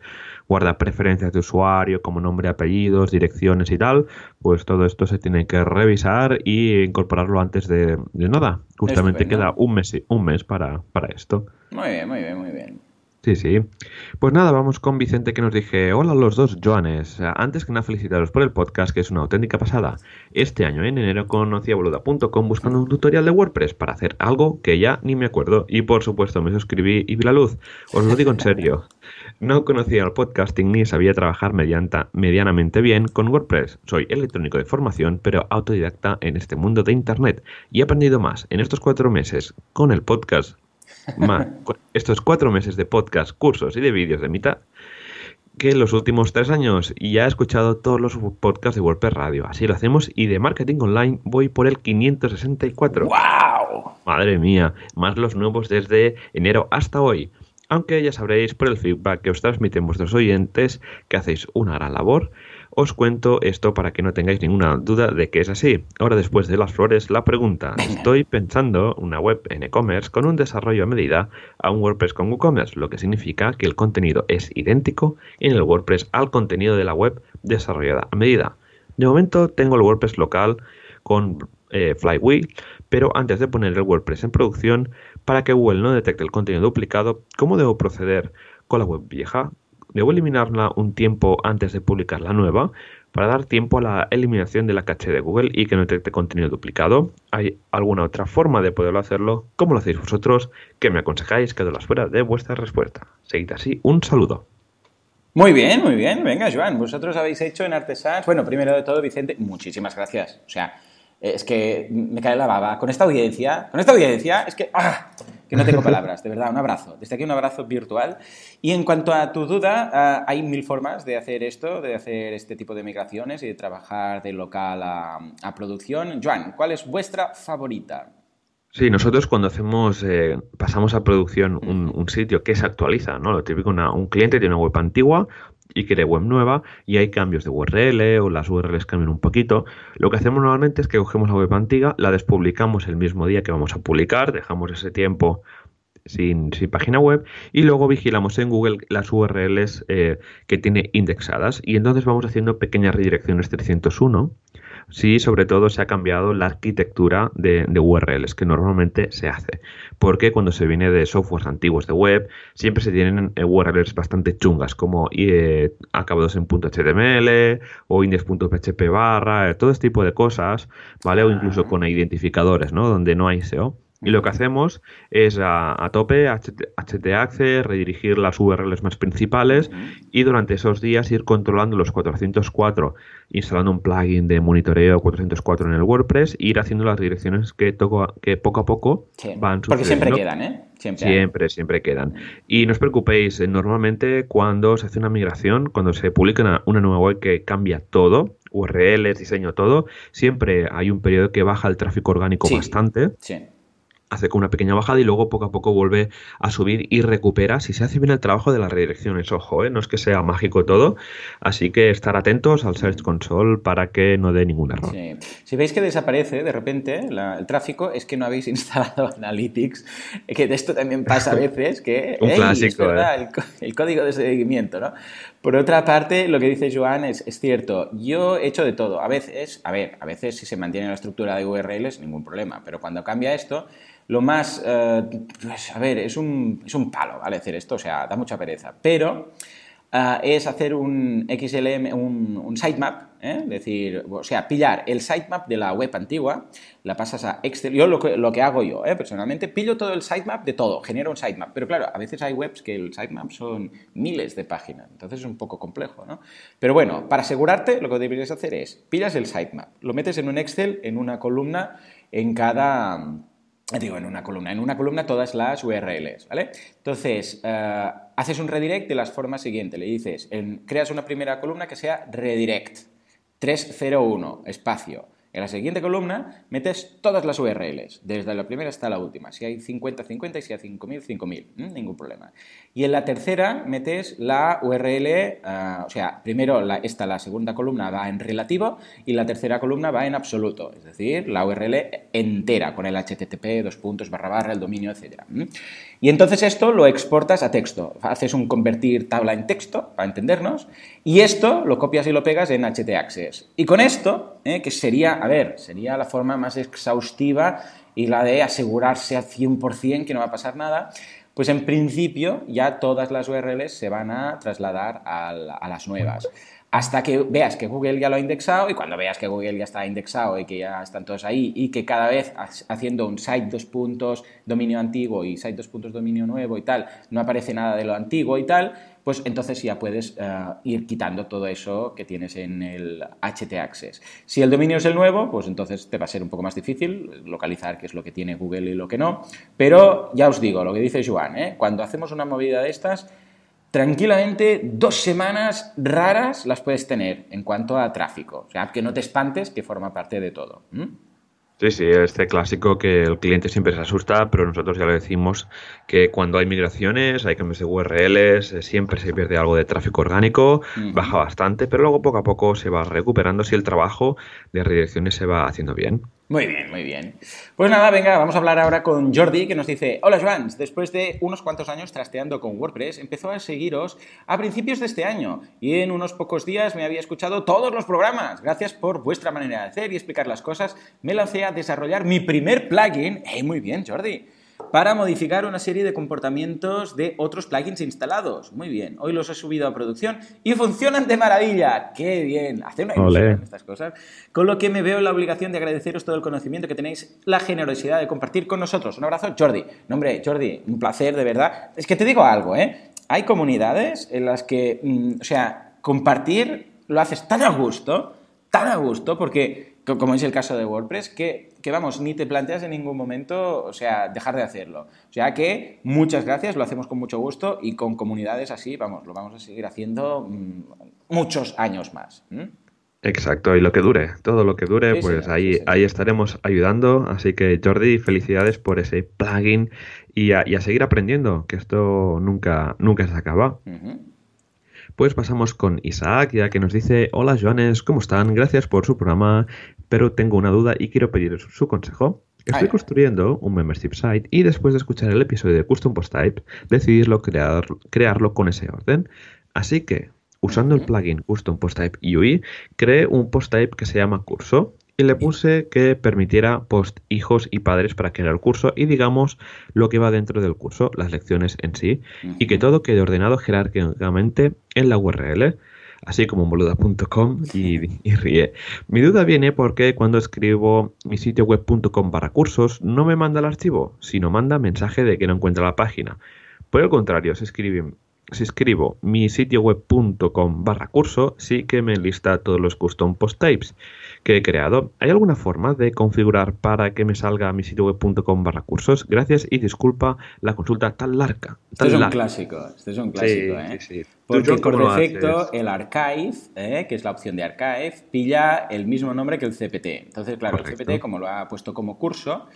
guarda preferencias de usuario como nombre, apellidos, direcciones y tal, pues todo esto se tiene que revisar y incorporarlo antes de, nada. Justamente queda un mes, un mes para, para esto. Muy bien, muy bien, muy bien. Sí, sí. Pues nada, vamos con Vicente que nos dije, hola los dos Joanes. Antes que nada felicitaros por el podcast, que es una auténtica pasada. Este año en enero conocí a boluda.com buscando un tutorial de WordPress para hacer algo que ya ni me acuerdo. Y por supuesto me suscribí y vi la luz. Os lo digo en serio. No conocía el podcasting ni sabía trabajar medianamente bien con WordPress. Soy electrónico de formación, pero autodidacta en este mundo de Internet y he aprendido más en estos cuatro meses con el podcast, más, estos cuatro meses de podcast, cursos y de vídeos de mitad que en los últimos tres años y ya he escuchado todos los podcasts de WordPress Radio. Así lo hacemos y de marketing online voy por el 564. ¡Wow! Madre mía, más los nuevos desde enero hasta hoy aunque ya sabréis por el feedback que os transmiten vuestros oyentes que hacéis una gran labor. Os cuento esto para que no tengáis ninguna duda de que es así. Ahora después de las flores, la pregunta. Estoy pensando una web en e-commerce con un desarrollo a medida a un WordPress con WooCommerce, lo que significa que el contenido es idéntico en el WordPress al contenido de la web desarrollada a medida. De momento tengo el WordPress local con eh, Flywheel, pero antes de poner el WordPress en producción, para que Google no detecte el contenido duplicado, ¿cómo debo proceder con la web vieja? ¿Debo eliminarla un tiempo antes de publicar la nueva? Para dar tiempo a la eliminación de la caché de Google y que no detecte contenido duplicado. ¿Hay alguna otra forma de poderlo hacerlo? ¿Cómo lo hacéis vosotros? ¿Qué me aconsejáis? Quedo a la espera de vuestra respuesta. Seguid así. Un saludo. Muy bien, muy bien. Venga, Joan, vosotros habéis hecho en Artesans. Bueno, primero de todo, Vicente, muchísimas gracias. O sea, es que me cae la baba. Con esta audiencia, con esta audiencia, es que, ¡ah! Que no tengo *laughs* palabras, de verdad, un abrazo. Desde aquí un abrazo virtual. Y en cuanto a tu duda, ah, hay mil formas de hacer esto, de hacer este tipo de migraciones y de trabajar de local a, producción. Joan, ¿cuál es vuestra favorita? Sí, nosotros cuando hacemos, eh, pasamos a producción un, sitio que se actualiza, ¿no? Lo típico, un cliente tiene una web antigua, y quiere web nueva y hay cambios de URL o las URLs cambian un poquito, lo que hacemos normalmente es que cogemos la web antigua, la despublicamos el mismo día que vamos a publicar, dejamos ese tiempo sin, página web y luego vigilamos en Google las URLs eh, que tiene indexadas. Y entonces vamos haciendo pequeñas redirecciones 301 si sobre todo se ha cambiado la arquitectura de, URLs que normalmente se hace. Porque cuando se viene de softwares antiguos de web, siempre se tienen eh, URLs bastante chungas, como eh, acabados en .html o index.php barra, eh, todo este tipo de cosas, ¿vale? O incluso con identificadores, ¿no? Donde no hay SEO. Y lo que hacemos es a, tope, htaccess, redirigir las URLs más principales y durante esos días ir controlando los 404, instalando un plugin de monitoreo 404 en el WordPress e ir haciendo las direcciones que, toco, que poco a poco van sucediendo. Porque siempre quedan, ¿eh? Siempre, siempre, quedan. Y no os preocupéis, eh, normalmente cuando se hace una migración, cuando se publica una, una nueva web que cambia todo, URLs, diseño, todo, siempre hay un periodo que baja el tráfico orgánico bastante. Sí hace como una pequeña bajada y luego poco a poco vuelve a subir y recupera si se hace bien el trabajo de las redirecciones. Ojo, ¿eh? no es que sea mágico todo, así que estar atentos al Search Console para que no dé ningún error. Si veis que desaparece de repente el tráfico, es que no habéis *laughs* instalado Analytics, que de esto también pasa a *laughs* veces, que Un clásico, ¿eh? el, código de seguimiento, ¿no? Por otra parte, lo que dice Joan es, cierto, yo he hecho de todo. A veces, a ver, a veces si se mantiene la estructura de URLs, ningún problema, pero cuando cambia esto, lo más, eh, pues, a ver, es un, es un palo, ¿vale? Hacer esto, o sea, da mucha pereza. Pero eh, es hacer un XLM, un, un sitemap, ¿eh? es decir, o sea, pillar el sitemap de la web antigua, la pasas a Excel. Yo lo que, lo que hago yo, ¿eh? personalmente, pillo todo el sitemap de todo, genero un sitemap. Pero claro, a veces hay webs que el sitemap son miles de páginas, entonces es un poco complejo, ¿no? Pero bueno, para asegurarte, lo que deberías hacer es, pillas el sitemap, lo metes en un Excel, en una columna, en cada digo, en una columna, en una columna todas las URLs, ¿vale? Entonces, eh, haces un redirect de la forma siguiente, le dices, creas una primera columna que sea redirect, 301, espacio, en la siguiente columna metes todas las URLs, desde la primera hasta la última. Si hay 50, 50 y si hay 5000, 5000, ningún problema. Y en la tercera metes la URL, ah, o sea, primero la, esta, la segunda columna va en relativo y la tercera columna va en absoluto, es decir, la URL entera con el HTTP, dos puntos, barra barra, el dominio, etc. Y entonces esto lo exportas a texto. Haces un convertir tabla en texto, para entendernos, y esto lo copias y lo pegas en htaccess. Y con esto, eh, que sería, a ver, sería la forma más exhaustiva y la de asegurarse al 100% que no va a pasar nada, pues en principio ya todas las URLs se van a trasladar a, a las nuevas hasta que veas que Google ya lo ha indexado y cuando veas que Google ya está indexado y que ya están todos ahí y que cada vez haciendo un site dos puntos dominio antiguo y site dos puntos dominio nuevo y tal, no aparece nada de lo antiguo y tal, pues entonces ya puedes eh, ir quitando todo eso que tienes en el HT Access. Si el dominio es el nuevo, pues entonces te va a ser un poco más difícil localizar qué es lo que tiene Google y lo que no, pero ya os digo, lo que dice Joan, ¿eh? cuando hacemos una movida de estas, tranquilamente dos semanas raras las puedes tener en cuanto a tráfico. O sea, que no te espantes, que forma parte de todo. Sí, sí, este clásico que el cliente siempre se asusta, pero nosotros ya lo decimos que cuando hay migraciones, hay cambios de URLs, eh, siempre se pierde algo de tráfico orgánico, baja bastante, pero luego poco a poco se va recuperando si el trabajo de redirecciones se va haciendo bien. Muy bien, muy bien. Pues nada, venga, vamos a hablar ahora con Jordi, que nos dice, hola Joans, después de unos cuantos años trasteando con WordPress, empezó a seguiros a principios de este año y en unos pocos días me había escuchado todos los programas. Gracias por vuestra manera de hacer y explicar las cosas. Me lancé a desarrollar mi primer plugin. ¡Eh, muy bien, Jordi! Para modificar una serie de comportamientos de otros plugins instalados. Muy bien, hoy los he subido a producción y funcionan de maravilla. ¡Qué bien! Hace una ilusión estas cosas. Con lo que me veo la obligación de agradeceros todo el conocimiento que tenéis, la generosidad de compartir con nosotros. Un abrazo, Jordi. No, hombre, Jordi, un placer, de verdad. Es que te digo algo, ¿eh? Hay comunidades en las que, mm, o sea, compartir lo haces tan a gusto, tan a gusto, porque como es el caso de WordPress, que, vamos, ni te planteas en ningún momento, o sea, dejar de hacerlo. O sea que muchas gracias, lo hacemos con mucho gusto y con comunidades así, vamos, lo vamos a seguir haciendo mm, muchos años más. Exacto, y lo que dure, todo lo que dure, pues ahí, ahí estaremos ayudando. Así que Jordi, felicidades por ese plugin y a, seguir aprendiendo, que esto nunca, nunca se acaba. Pues pasamos con Isaac, ya que nos dice, hola Joanes, ¿cómo están? Gracias por su programa, pero tengo una duda y quiero pedir su consejo. Estoy construyendo un membership site y después de escuchar el episodio de Custom Post Type, decidí crear, crearlo con ese orden. Así que, usando el plugin Custom Post Type UI, creé un post type que se llama curso y le puse que permitiera post hijos y padres para crear el curso y digamos lo que va dentro del curso, las lecciones en sí, y que todo quede ordenado jerárquicamente en la URL, así como en boluda.com y, y, ríe. Mi duda viene porque cuando escribo mi sitio web.com barra cursos no me manda el archivo, sino manda mensaje de que no encuentra la página. Por el contrario, se escribe si escribo mi sitio web.com barra curso, sí que me lista todos los custom post types que he creado. ¿Hay alguna forma de configurar para que me salga mi sitio web.com barra cursos? Gracias y disculpa la consulta tan larga. este es un clásico, este es un clásico, ¿eh? Porque por defecto el archive, ¿eh? que es la opción de archive, pilla el mismo nombre que el CPT. Entonces, claro, el CPT, como lo ha puesto como curso,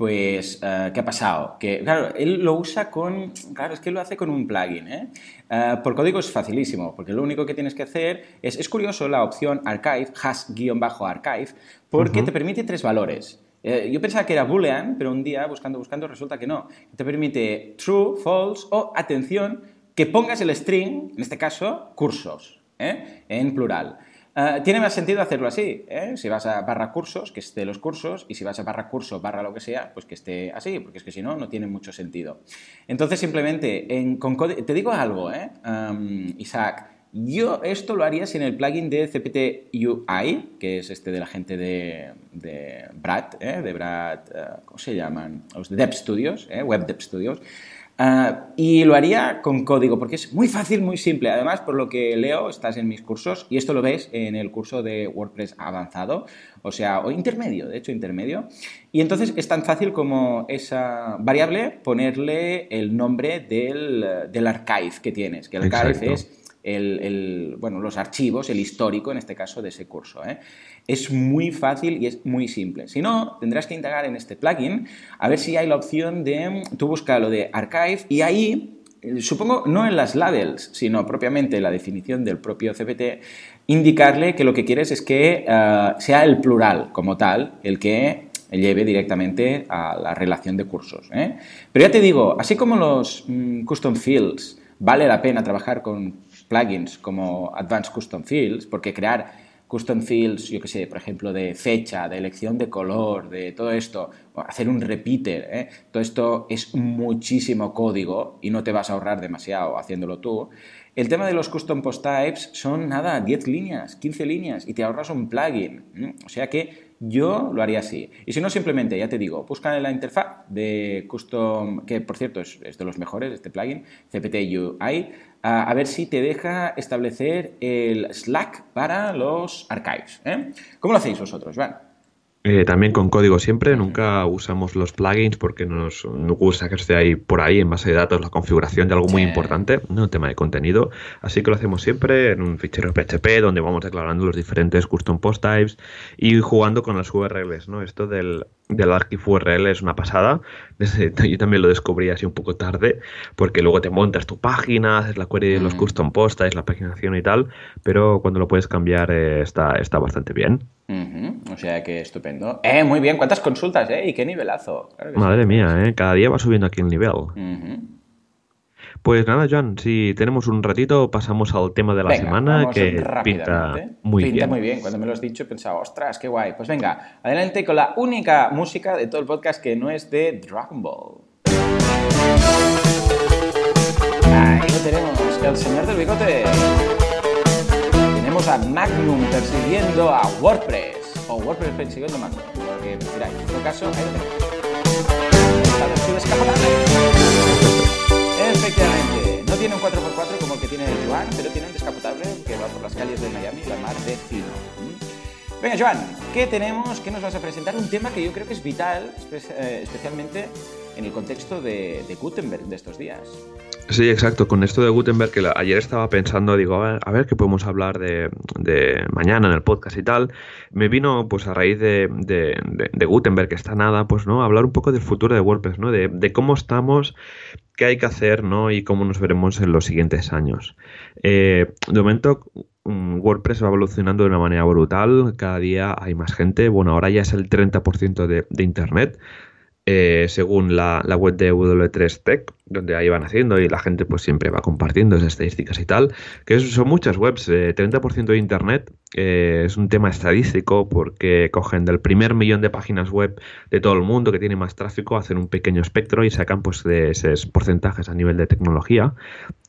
pues, eh, ¿qué ha pasado? Que, claro, él lo usa con, claro, es que lo hace con un plugin, ¿eh? Eh, por código es facilísimo, porque lo único que tienes que hacer es, es curioso la opción archive, has-archive, porque te permite tres valores. yo pensaba que era boolean, pero un día buscando, buscando, resulta que no. Te permite true, false o, atención, que pongas el string, en este caso, cursos, en plural. Eh, tiene más sentido hacerlo así. ¿eh? Si vas a barra cursos, que esté los cursos, y si vas a barra curso, barra lo que sea, pues que esté así, porque es que si no, no tiene mucho sentido. Entonces, simplemente, en, con te digo algo, ¿eh? Isaac. Yo esto lo haría sin el plugin de CPT UI, que es este de la gente de, de Brad, ¿eh? de Brad, ¿cómo se llaman? Los de Dev Studios, Web Dev Studios. Ah, y lo haría con código, porque es muy fácil, muy simple. Además, por lo que leo, estás en mis cursos, y esto lo ves en el curso de WordPress avanzado, o sea, o intermedio, de hecho, intermedio. Y entonces es tan fácil como esa variable ponerle el nombre del, del archive que tienes, que el archive es el, bueno, los archivos, el histórico en este caso de ese curso. ¿eh? Es muy fácil y es muy simple. Si no, tendrás que indagar en este plugin a ver si hay la opción de, tú busca lo de archive y ahí, eh, supongo, no en las labels, sino propiamente la definición del propio CPT, indicarle que lo que quieres es que eh, sea el plural como tal, el que lleve directamente a la relación de cursos. Pero ya te digo, así como los mm, custom fields, vale la pena trabajar con plugins como Advanced Custom Fields, porque crear custom fields, yo que sé, por ejemplo, de fecha, de elección de color, de todo esto, hacer un repeater, ¿eh? todo esto es muchísimo código y no te vas a ahorrar demasiado haciéndolo tú. El tema de los custom post types son nada, 10 líneas, 15 líneas y te ahorras un plugin. O sea que yo lo haría así. Y si no, simplemente, ya te digo, busca en la interfaz de custom, que por cierto es, de los mejores, este plugin, CPT UI, a, ver si te deja establecer el Slack para los archives. ¿eh? ¿Cómo lo hacéis vosotros, Van? Eh, también con código siempre, nunca usamos los plugins porque nos, gusta que esté ahí por ahí en base de datos la configuración de algo muy importante, no un tema de contenido. Así que lo hacemos siempre en un fichero PHP donde vamos declarando los diferentes custom post types y jugando con las URLs. ¿no? Esto del, del archivo URL es una pasada. Yo también lo descubrí así un poco tarde porque luego te montas tu página, haces la query de los mm. custom post types, la paginación y tal, pero cuando lo puedes cambiar eh, está, está bastante bien. O sea que estupendo. Eh, muy bien, ¿cuántas consultas, eh? ¿Y qué nivelazo? Madre mía, eh. Cada día va subiendo aquí el nivel. Pues nada, Joan, si tenemos un ratito, pasamos al tema de la semana que pinta muy pinta bien. muy bien. Cuando me lo has dicho, pensaba, ostras, qué guay. Pues venga, adelante con la única música de todo el podcast que no es de Dragon Ball. Ahí lo tenemos, el señor del bigote a Magnum persiguiendo a WordPress. O WordPress persiguiendo a Magnum, lo que. En todo caso, ahí lo tenemos. Efectivamente, no tiene un 4x4 como el que tiene Joan, pero tiene un descapotable que va por las calles de Miami, la mar de fino. ¿Mm? Venga, Joan, ¿qué tenemos? ¿Qué nos vas a presentar? Un tema que yo creo que es vital, eh, especialmente en el contexto de Gutenberg de estos días. Sí, exacto. Con esto de Gutenberg, que ayer estaba pensando, digo, a ver, qué podemos hablar de, mañana en el podcast y tal. Me vino, pues a raíz de, Gutenberg, que está nada, pues, ¿no? Hablar un poco del futuro de WordPress, ¿no? De, cómo estamos, qué hay que hacer, ¿no? Y cómo nos veremos en los siguientes años. Eh, de momento, mm, WordPress va evolucionando de una manera brutal. Cada día hay más gente. Bueno, ahora ya es el 30% de, de Internet. Eh, según la, web de W3 Tech, donde ahí van haciendo y la gente pues siempre va compartiendo esas estadísticas y tal, que son muchas webs, 30% eh, de Internet eh, es un tema estadístico porque cogen del primer millón de páginas web de todo el mundo que tiene más tráfico, hacen un pequeño espectro y sacan pues de esos porcentajes a nivel de tecnología.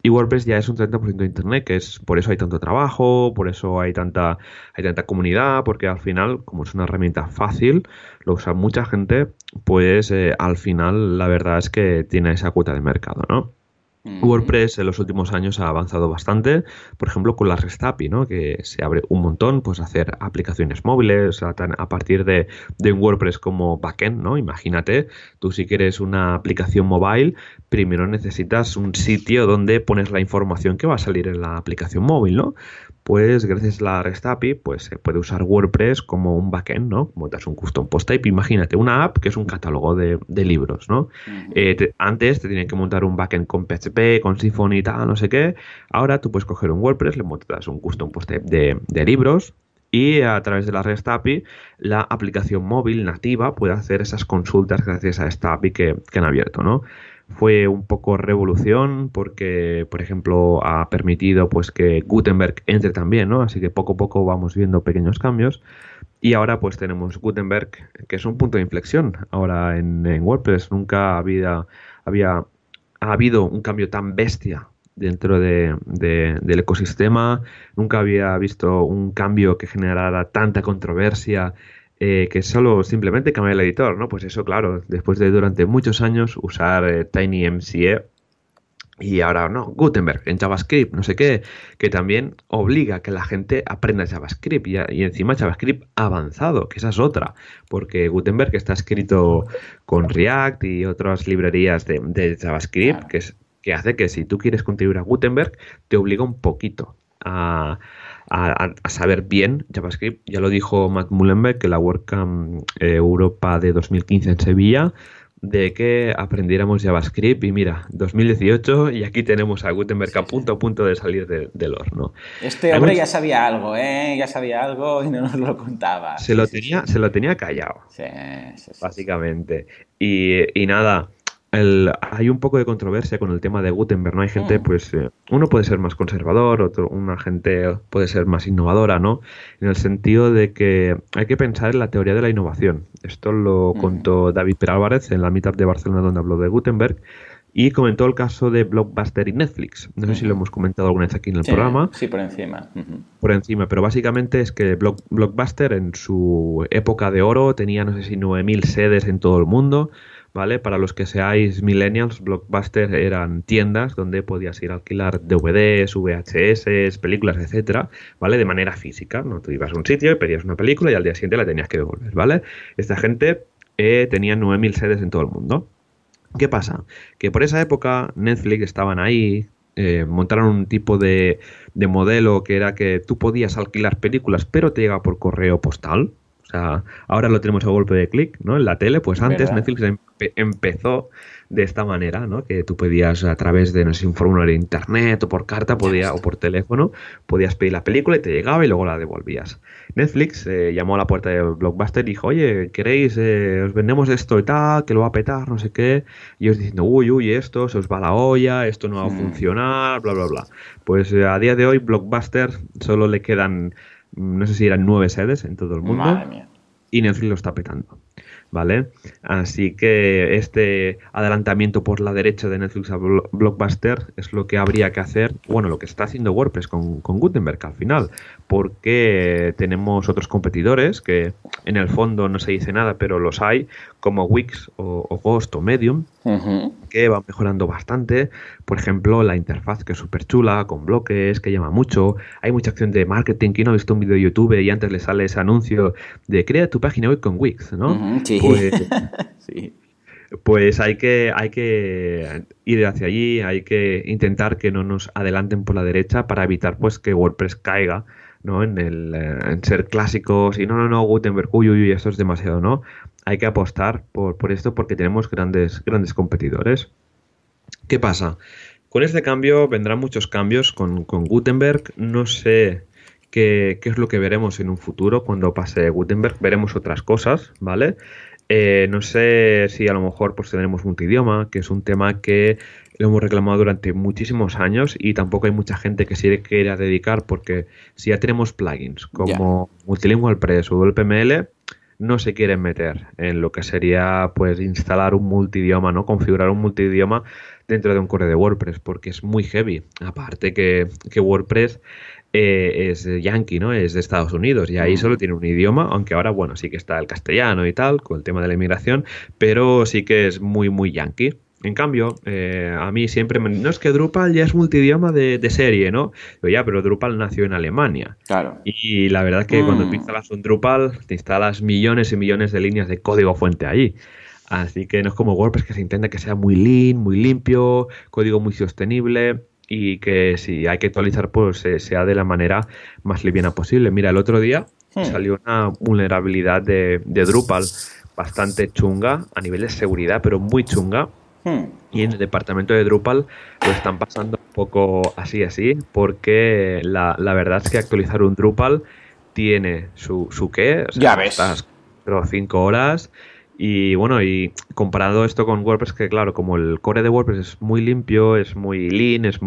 Y WordPress ya es un 30% de Internet, que es por eso hay tanto trabajo, por eso hay tanta, hay tanta comunidad, porque al final, como es una herramienta fácil, lo usa mucha gente, pues eh, al final la verdad es que tiene esa cuota de mercado, ¿no? WordPress en los últimos años ha avanzado bastante, por ejemplo con la REST API, ¿no? que se abre un montón, pues hacer aplicaciones móviles a, partir de, de, un WordPress como backend, ¿no? Imagínate, tú si quieres una aplicación mobile, primero necesitas un sitio donde pones la información que va a salir en la aplicación móvil, ¿no? Pues gracias a la REST API, pues se puede usar WordPress como un backend, ¿no? das un custom post type. Imagínate una app que es un catálogo de, libros, ¿no? Eh, antes te tenían que montar un backend con PHP, con Symfony y tal, no sé qué. Ahora tú puedes coger un WordPress, le montas un custom post type de, libros y a través de la REST API la aplicación móvil nativa puede hacer esas consultas gracias a esta API que, que han abierto, ¿no? Fue un poco revolución porque, por ejemplo, ha permitido pues que Gutenberg entre también, ¿no? Así que poco a poco vamos viendo pequeños cambios. Y ahora pues tenemos Gutenberg, que es un punto de inflexión ahora en, WordPress. Nunca había, había ha habido un cambio tan bestia dentro de, del ecosistema. Nunca había visto un cambio que generara tanta controversia eh, que solo simplemente cambia el editor, ¿no? Pues eso, claro, después de durante muchos años usar eh, TinyMCE y ahora no, Gutenberg en JavaScript, no sé qué, que también obliga a que la gente aprenda JavaScript y, encima JavaScript avanzado, que esa es otra, porque Gutenberg está escrito con React y otras librerías de, JavaScript, que, es, que hace que si tú quieres contribuir a Gutenberg, te obliga un poquito a, a, saber bien JavaScript. Ya lo dijo Matt Mullenberg que la WordCamp eh, Europa de 2015 en Sevilla de que aprendiéramos JavaScript y mira, 2018 y aquí tenemos a Gutenberg a punto a punto de salir del horno. Este hombre ya sabía algo, ¿eh? Ya sabía algo y no nos lo contaba. Se lo tenía, se lo tenía callado. básicamente. Y, y nada, hay un poco de controversia con el tema de Gutenberg, ¿no? Hay gente, mm. pues, eh, uno puede ser más conservador, otro, una gente puede ser más innovadora, ¿no? En el sentido de que hay que pensar en la teoría de la innovación. Esto lo mm. contó David Perálvarez en la Meetup de Barcelona donde habló de Gutenberg y comentó el caso de Blockbuster y Netflix. No sé si lo hemos comentado alguna vez aquí en el programa. Sí, por encima. Por encima, pero básicamente es que Blockbuster en su época de oro tenía, no sé si 9.000 sedes en todo el mundo ¿vale? Para los que seáis millennials, Blockbuster eran tiendas donde podías ir a alquilar DVDs, VHS, películas, etcétera, ¿vale? De manera física, ¿no? Tú ibas a un sitio y pedías una película y al día siguiente la tenías que devolver, ¿vale? Esta gente eh, tenía 9.000 sedes en todo el mundo. ¿Qué pasa? Que por esa época Netflix estaban ahí, eh, montaron un tipo de, de modelo que era que tú podías alquilar películas, pero te llega por correo postal, sea, ahora lo tenemos a golpe de clic, ¿no? En la tele, pues antes Netflix empezó de esta manera, ¿no? Que tú podías a través de, no sé, un formulario de internet o por carta podía, o por teléfono, podías pedir la película y te llegaba y luego la devolvías. Netflix eh, llamó a la puerta de Blockbuster y dijo, oye, ¿queréis, eh, os vendemos esto y tal, que lo va a petar, no sé qué? Y ellos diciendo, uy, uy, esto se os va la olla, esto no va a hmm. funcionar, bla, bla, bla. Pues eh, a día de hoy Blockbuster solo le quedan no sé si eran nueve sedes en todo el mundo. Madre mía. Y Netflix lo está petando. ¿Vale? Así que este adelantamiento por la derecha de Netflix a Blockbuster es lo que habría que hacer, bueno, lo que está haciendo WordPress con, con Gutenberg al final, porque tenemos otros competidores que en el fondo no se dice nada, pero los hay, como Wix o, Ghost o Medium, que van mejorando bastante. Por ejemplo, la interfaz que es súper chula, con bloques, que llama mucho. Hay mucha acción de marketing. que no ha visto un vídeo de YouTube y antes le sale ese anuncio de crea tu página web con Wix, ¿no? Pues, *laughs* sí. pues hay que, hay que ir hacia allí, hay que intentar que no nos adelanten por la derecha para evitar pues que WordPress caiga ¿no? En, el, eh, en ser clásicos y no, no, no, Gutenberg, uy, uy, esto es demasiado, ¿no? Hay que apostar por, por esto porque tenemos grandes, grandes competidores. ¿Qué pasa? Con este cambio vendrán muchos cambios con, con Gutenberg. No sé qué, qué, es lo que veremos en un futuro cuando pase Gutenberg. Veremos otras cosas, ¿vale? Eh, no sé si a lo mejor pues tendremos multidioma, que es un tema que lo hemos reclamado durante muchísimos años y tampoco hay mucha gente que se quiera dedicar porque si ya tenemos plugins como Multilingual Press o WPML, no se quieren meter en lo que sería pues instalar un multidioma, ¿no? Configurar un multidioma dentro de un core de WordPress porque es muy heavy. Aparte que, que WordPress eh, es yankee, ¿no? Es de Estados Unidos y ahí mm. solo tiene un idioma, aunque ahora, bueno, sí que está el castellano y tal, con el tema de la inmigración, pero sí que es muy, muy yankee. En cambio, eh, a mí siempre me... No es que Drupal ya es multidioma de, de serie, ¿no? Pero ya, pero Drupal nació en Alemania. Claro. Y la verdad es que cuando te mm. instalas un Drupal, te instalas millones y millones de líneas de código fuente allí. Así que no es como WordPress que se intenta que sea muy lean, muy limpio, código muy sostenible y que si hay que actualizar, pues sea de la manera más liviana posible. Mira, el otro día hmm. salió una vulnerabilidad de, de Drupal bastante chunga a nivel de seguridad, pero muy chunga. Hmm. Y en el departamento de Drupal lo están pasando un poco así, así, porque la, verdad es que actualizar un Drupal tiene su, su qué. ya ves. Pero cinco horas. Y bueno, y comparado esto con WordPress, que claro, como el core de WordPress es muy limpio, es muy lean, es,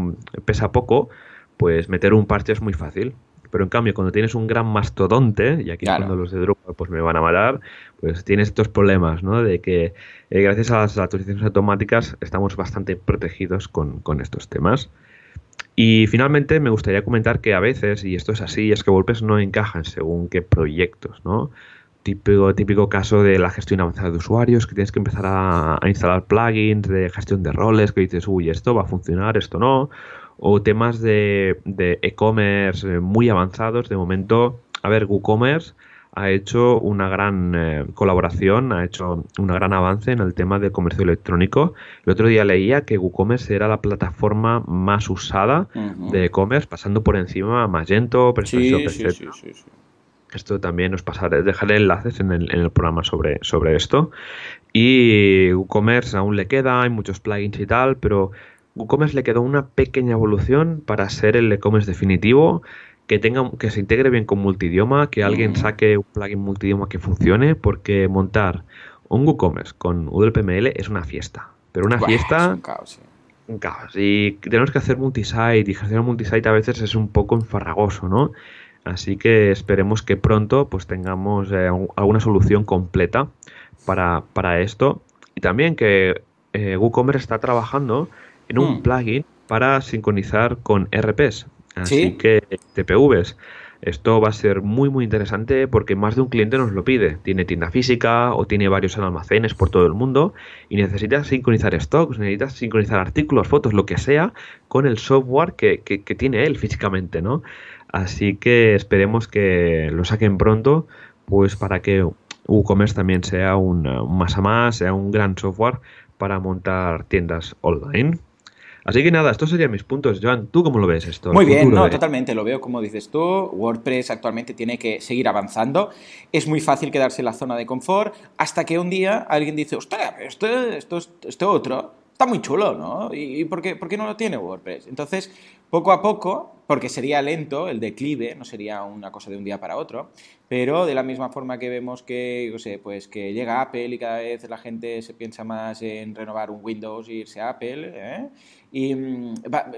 pesa poco, pues meter un parche es muy fácil. Pero en cambio, cuando tienes un gran mastodonte, y aquí cuando los de Drupal pues me van a matar, pues tienes estos problemas, ¿no? De que eh, gracias a las actualizaciones automáticas estamos bastante protegidos con, estos temas. Y finalmente me gustaría comentar que a veces, y esto es así, es que WordPress no encajan según qué proyectos, ¿no? Típico, típico caso de la gestión avanzada de usuarios, que tienes que empezar a, a instalar plugins de gestión de roles, que dices, uy, esto va a funcionar, esto no o temas de e-commerce eh, muy avanzados. De momento, a ver, WooCommerce ha hecho una gran eh, colaboración, ha hecho un gran avance en el tema del comercio electrónico. El otro día leía que WooCommerce era la plataforma más usada de e-commerce, pasando por encima a Magento, PrestaShop, sí, Esto también os pasaré, dejaré enlaces en el, en el programa sobre, sobre esto. Y WooCommerce aún le queda, hay muchos plugins y tal, pero WooCommerce le quedó una pequeña evolución para ser el e-commerce definitivo, que tenga que se integre bien con multidioma, que alguien saque un plugin multidioma que funcione, porque montar un WooCommerce con UDLPML es una fiesta. Pero una fiesta. un caos, Un caos. Y tenemos que hacer multisite y gestionar multisite a veces es un poco enfarragoso, ¿no? Así que esperemos que pronto pues tengamos eh, alguna solución completa para, para, esto. Y también que eh, WooCommerce está trabajando en un hmm. plugin para sincronizar con RPs. Así que TPVs. Esto va a ser muy muy interesante porque más de un cliente nos lo pide. Tiene tienda física o tiene varios almacenes por todo el mundo y necesita sincronizar stocks, necesita sincronizar artículos, fotos, lo que sea, con el software que, tiene él físicamente, ¿no? Así que esperemos que lo saquen pronto, pues para que WooCommerce también sea un, un más a más, sea un gran software para montar tiendas online. Así que nada, estos serían mis puntos. Joan, ¿tú cómo lo ves esto? Muy bien, no, totalmente, lo veo como dices tú. WordPress actualmente tiene que seguir avanzando. Es muy fácil quedarse en la zona de confort hasta que un día alguien dice, ostras, esto, esto, esto otro está muy chulo, ¿no? ¿Y por qué, por qué no lo tiene WordPress? Entonces, poco a poco, porque sería lento el declive, no sería una cosa de un día para otro, pero de la misma forma que vemos que, yo sé, pues que llega Apple y cada vez la gente se piensa más en renovar un Windows e irse a Apple, ¿eh? Y mm,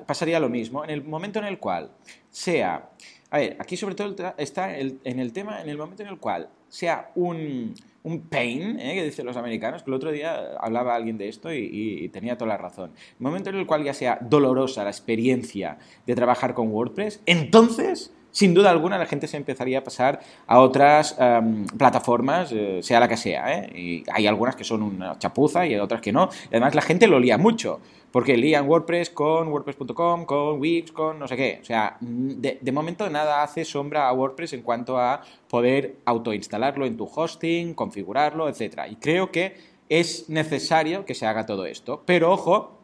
pasaría lo mismo. En el momento en el cual sea, a ver, aquí sobre todo está en el tema, en el momento en el cual sea un un pain, ¿eh? que dicen los americanos, que el otro día hablaba alguien de esto y, tenía toda la razón. El momento en el cual ya sea dolorosa la experiencia de trabajar con WordPress, entonces sin duda alguna la gente se empezaría a pasar a otras em, plataformas, eh, sea la que sea. ¿eh? Y hay algunas que son una chapuza y hay otras que no. además la gente lo lía mucho, porque lían WordPress con WordPress.com, con Wix, con no sé qué. O sea, de, de, momento nada hace sombra a WordPress en cuanto a poder autoinstalarlo en tu hosting, configurarlo, etc. Y creo que es necesario que se haga todo esto. Pero ojo,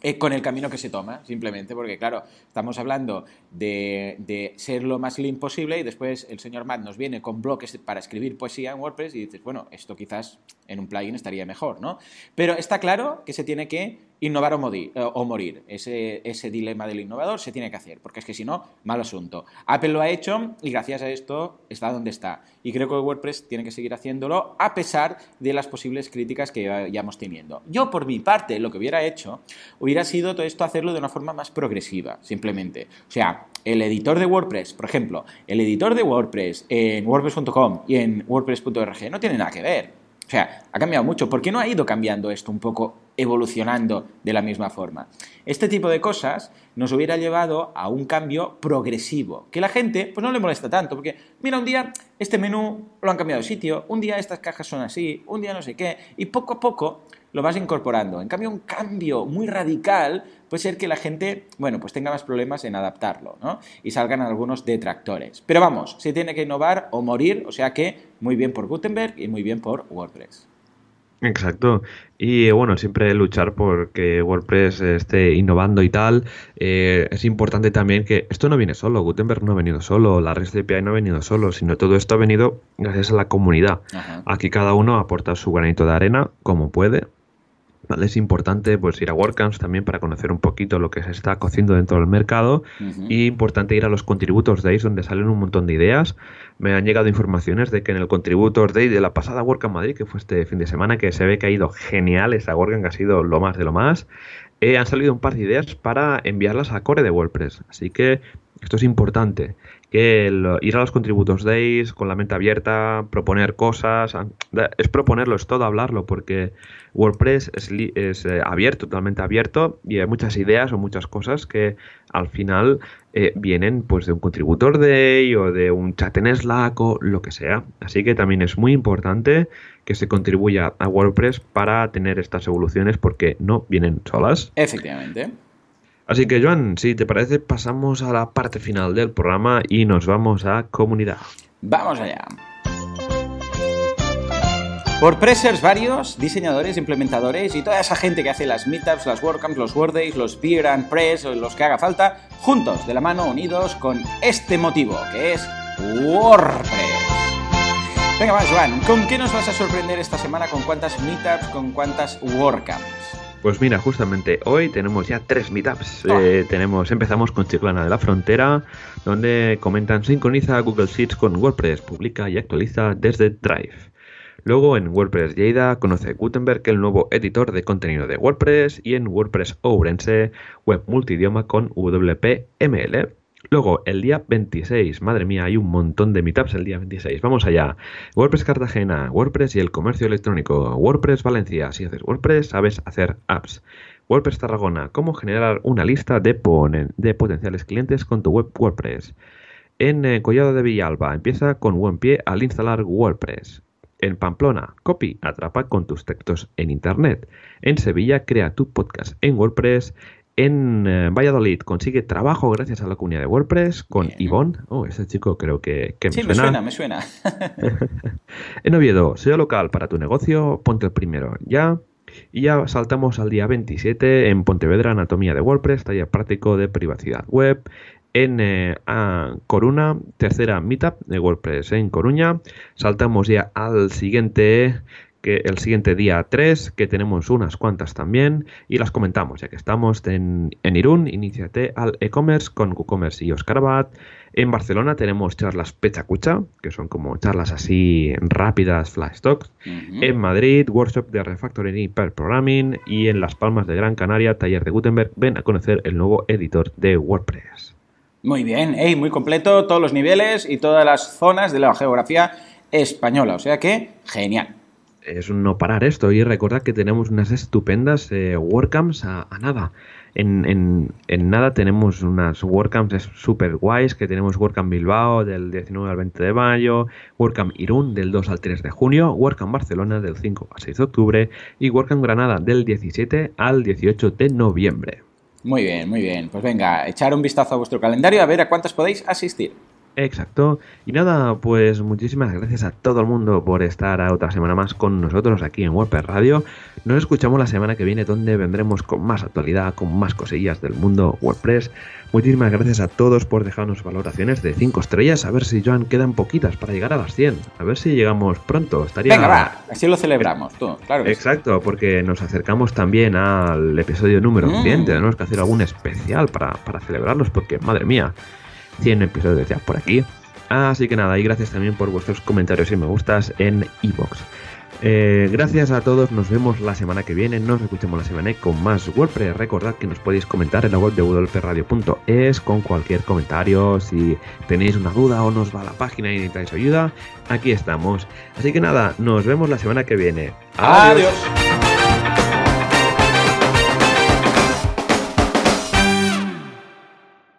eh, con el camino que se toma, simplemente, porque claro, estamos hablando de, ser lo más lean posible y después el señor Matt nos viene con bloques para escribir poesía en WordPress y dices, bueno, esto quizás en un plugin estaría mejor, ¿no? Pero está claro que se tiene que innovar o, morir. Eh, o morir. Ese, ese, dilema del innovador se tiene que hacer, porque es que si no, mal asunto. Apple lo ha hecho y gracias a esto está donde está. Y creo que WordPress tiene que seguir haciéndolo a pesar de las posibles críticas que ya vamos teniendo. Yo, por mi parte, lo que hubiera hecho hubiera sido todo esto hacerlo de una forma más progresiva, simplemente. O sea, el editor de WordPress, por ejemplo, el editor de WordPress en WordPress.com y en WordPress.org no tiene nada que ver. O sea, ha cambiado mucho. ¿Por qué no ha ido cambiando esto un poco, evolucionando de la misma forma? Este tipo de cosas nos hubiera llevado a un cambio progresivo, que la gente pues no le molesta tanto, porque mira, un día este menú lo han cambiado de sitio, un día estas cajas son así, un día no sé qué, y poco a poco lo vas incorporando. En cambio, un cambio muy radical puede ser que la gente, bueno, pues tenga más problemas en adaptarlo, ¿no? Y salgan algunos detractores. Pero vamos, se tiene que innovar o morir, o sea que muy bien por Gutenberg y muy bien por WordPress. Exacto. Y bueno, siempre luchar por que WordPress esté innovando y tal. Eh, es importante también que esto no viene solo, Gutenberg no ha venido solo, la REST API no ha venido solo, sino todo esto ha venido gracias a la comunidad. Aquí cada uno aporta su granito de arena como puede es importante pues ir a WordCamps también para conocer un poquito lo que se está cociendo dentro del mercado y importante ir a los Contributors Days donde salen un montón de ideas. Me han llegado informaciones de que en el Contributors Day de la pasada WordCamp Madrid, que fue este fin de semana, que se ve que ha ido genial esa WordCamp, que ha sido lo más de lo más, eh, han salido un par de ideas para enviarlas a Core de WordPress. Así que esto es importante que ir a los Contributors Days con la mente abierta, proponer cosas, es proponerlo, es todo hablarlo, porque WordPress es, eh, abierto, totalmente abierto, y hay muchas ideas o muchas cosas que al final eh, vienen pues de un Contributor Day o de un chat en Slack o lo que sea. Así que también es muy importante que se contribuya a WordPress para tener estas evoluciones porque no vienen solas. Efectivamente. Así que, Joan, si te parece, pasamos a la parte final del programa y nos vamos a comunidad. Vamos allá. Por pressers varios, diseñadores, implementadores y toda esa gente que hace las meetups, las WordCamps, los WordDays, los Beer and Press, los que haga falta, juntos, de la mano, unidos con este motivo, que es WordPress. Venga, más, Joan, ¿con qué nos vas a sorprender esta semana? ¿Con cuántas meetups? ¿Con cuántas WordCamps? Pues mira, justamente hoy tenemos ya tres meetups. Oh. Eh, tenemos, empezamos con Chiclana de la Frontera, donde comentan sincroniza Google Sheets con WordPress, publica y actualiza desde Drive. Luego en WordPress Lleida conoce Gutenberg, el nuevo editor de contenido de WordPress, y en WordPress Ourense, web multidioma con WPML. Luego, el día 26, madre mía, hay un montón de meetups el día 26. Vamos allá. WordPress Cartagena, WordPress y el comercio electrónico, WordPress Valencia, si haces WordPress sabes hacer apps. WordPress Tarragona, cómo generar una lista de, potenciales clientes con tu web WordPress. En eh, Collado de Villalba, empieza con buen pie al instalar WordPress. En Pamplona, copy, atrapa con tus textos en Internet. En Sevilla, crea tu podcast en WordPress en eh, Valladolid consigue trabajo gracias a la comunidad de WordPress con Ivonne. Oh, ese chico creo que, me sí, suena. me suena, *laughs* en Oviedo, SEO local para tu negocio, ponte el primero ya. Y ya saltamos al día 27 en Pontevedra, Anatomía de WordPress, taller práctico de privacidad web. En eh, Coruna, tercera meetup de WordPress en Coruña. Saltamos ya al siguiente que el siguiente día 3, que tenemos unas cuantas también, y las comentamos, ya que estamos en, Irún, iniciate al e-commerce con WooCommerce y Oscar Abad. En Barcelona tenemos charlas Pechacucha, que son como charlas así rápidas, flash talks. En Madrid, workshop de refactoring y per programming. Y en Las Palmas de Gran Canaria, taller de Gutenberg. Ven a conocer el nuevo editor de WordPress. Muy bien, muy completo, todos los niveles y todas las zonas de la geografía española. O sea que, genial es no parar esto y recordad que tenemos unas estupendas eh, WordCamps a, nada. En, nada tenemos unas WordCamps súper guays, que tenemos WordCamp Bilbao del 19 al 20 de mayo, WordCamp Irún del 2 al 3 de junio, WordCamp Barcelona del 5 al 6 de octubre y WordCamp Granada del 17 al 18 de noviembre. Muy bien, muy bien. Pues venga, echar un vistazo a vuestro calendario a ver a cuántas podéis asistir. Exacto. Y nada, pues muchísimas gracias a todo el mundo por estar otra semana más con nosotros aquí en WordPress Radio. Nos escuchamos la semana que viene donde vendremos con más actualidad, con más cosillas del mundo WordPress. Muchísimas gracias a todos por dejarnos valoraciones de 5 estrellas. A ver si, Joan, quedan poquitas para llegar a las 100. A ver si llegamos pronto. Estaría... Venga, va, así lo celebramos, tú, claro. Exacto, porque nos acercamos también al episodio número 100. Mm. Tenemos que hacer algún especial para, para celebrarlos porque, madre mía, 100 episodios ya por aquí. Así que nada, y gracias también por vuestros comentarios y me gustas en iBox. Eh, gracias a todos, nos vemos la semana que viene, nos escuchamos la semana con más WordPress. Recordad que nos podéis comentar en la web de wpradio.es con cualquier comentario, si tenéis una duda o nos va a la página y necesitáis ayuda, aquí estamos. Así que nada, nos vemos la semana que viene. Adiós.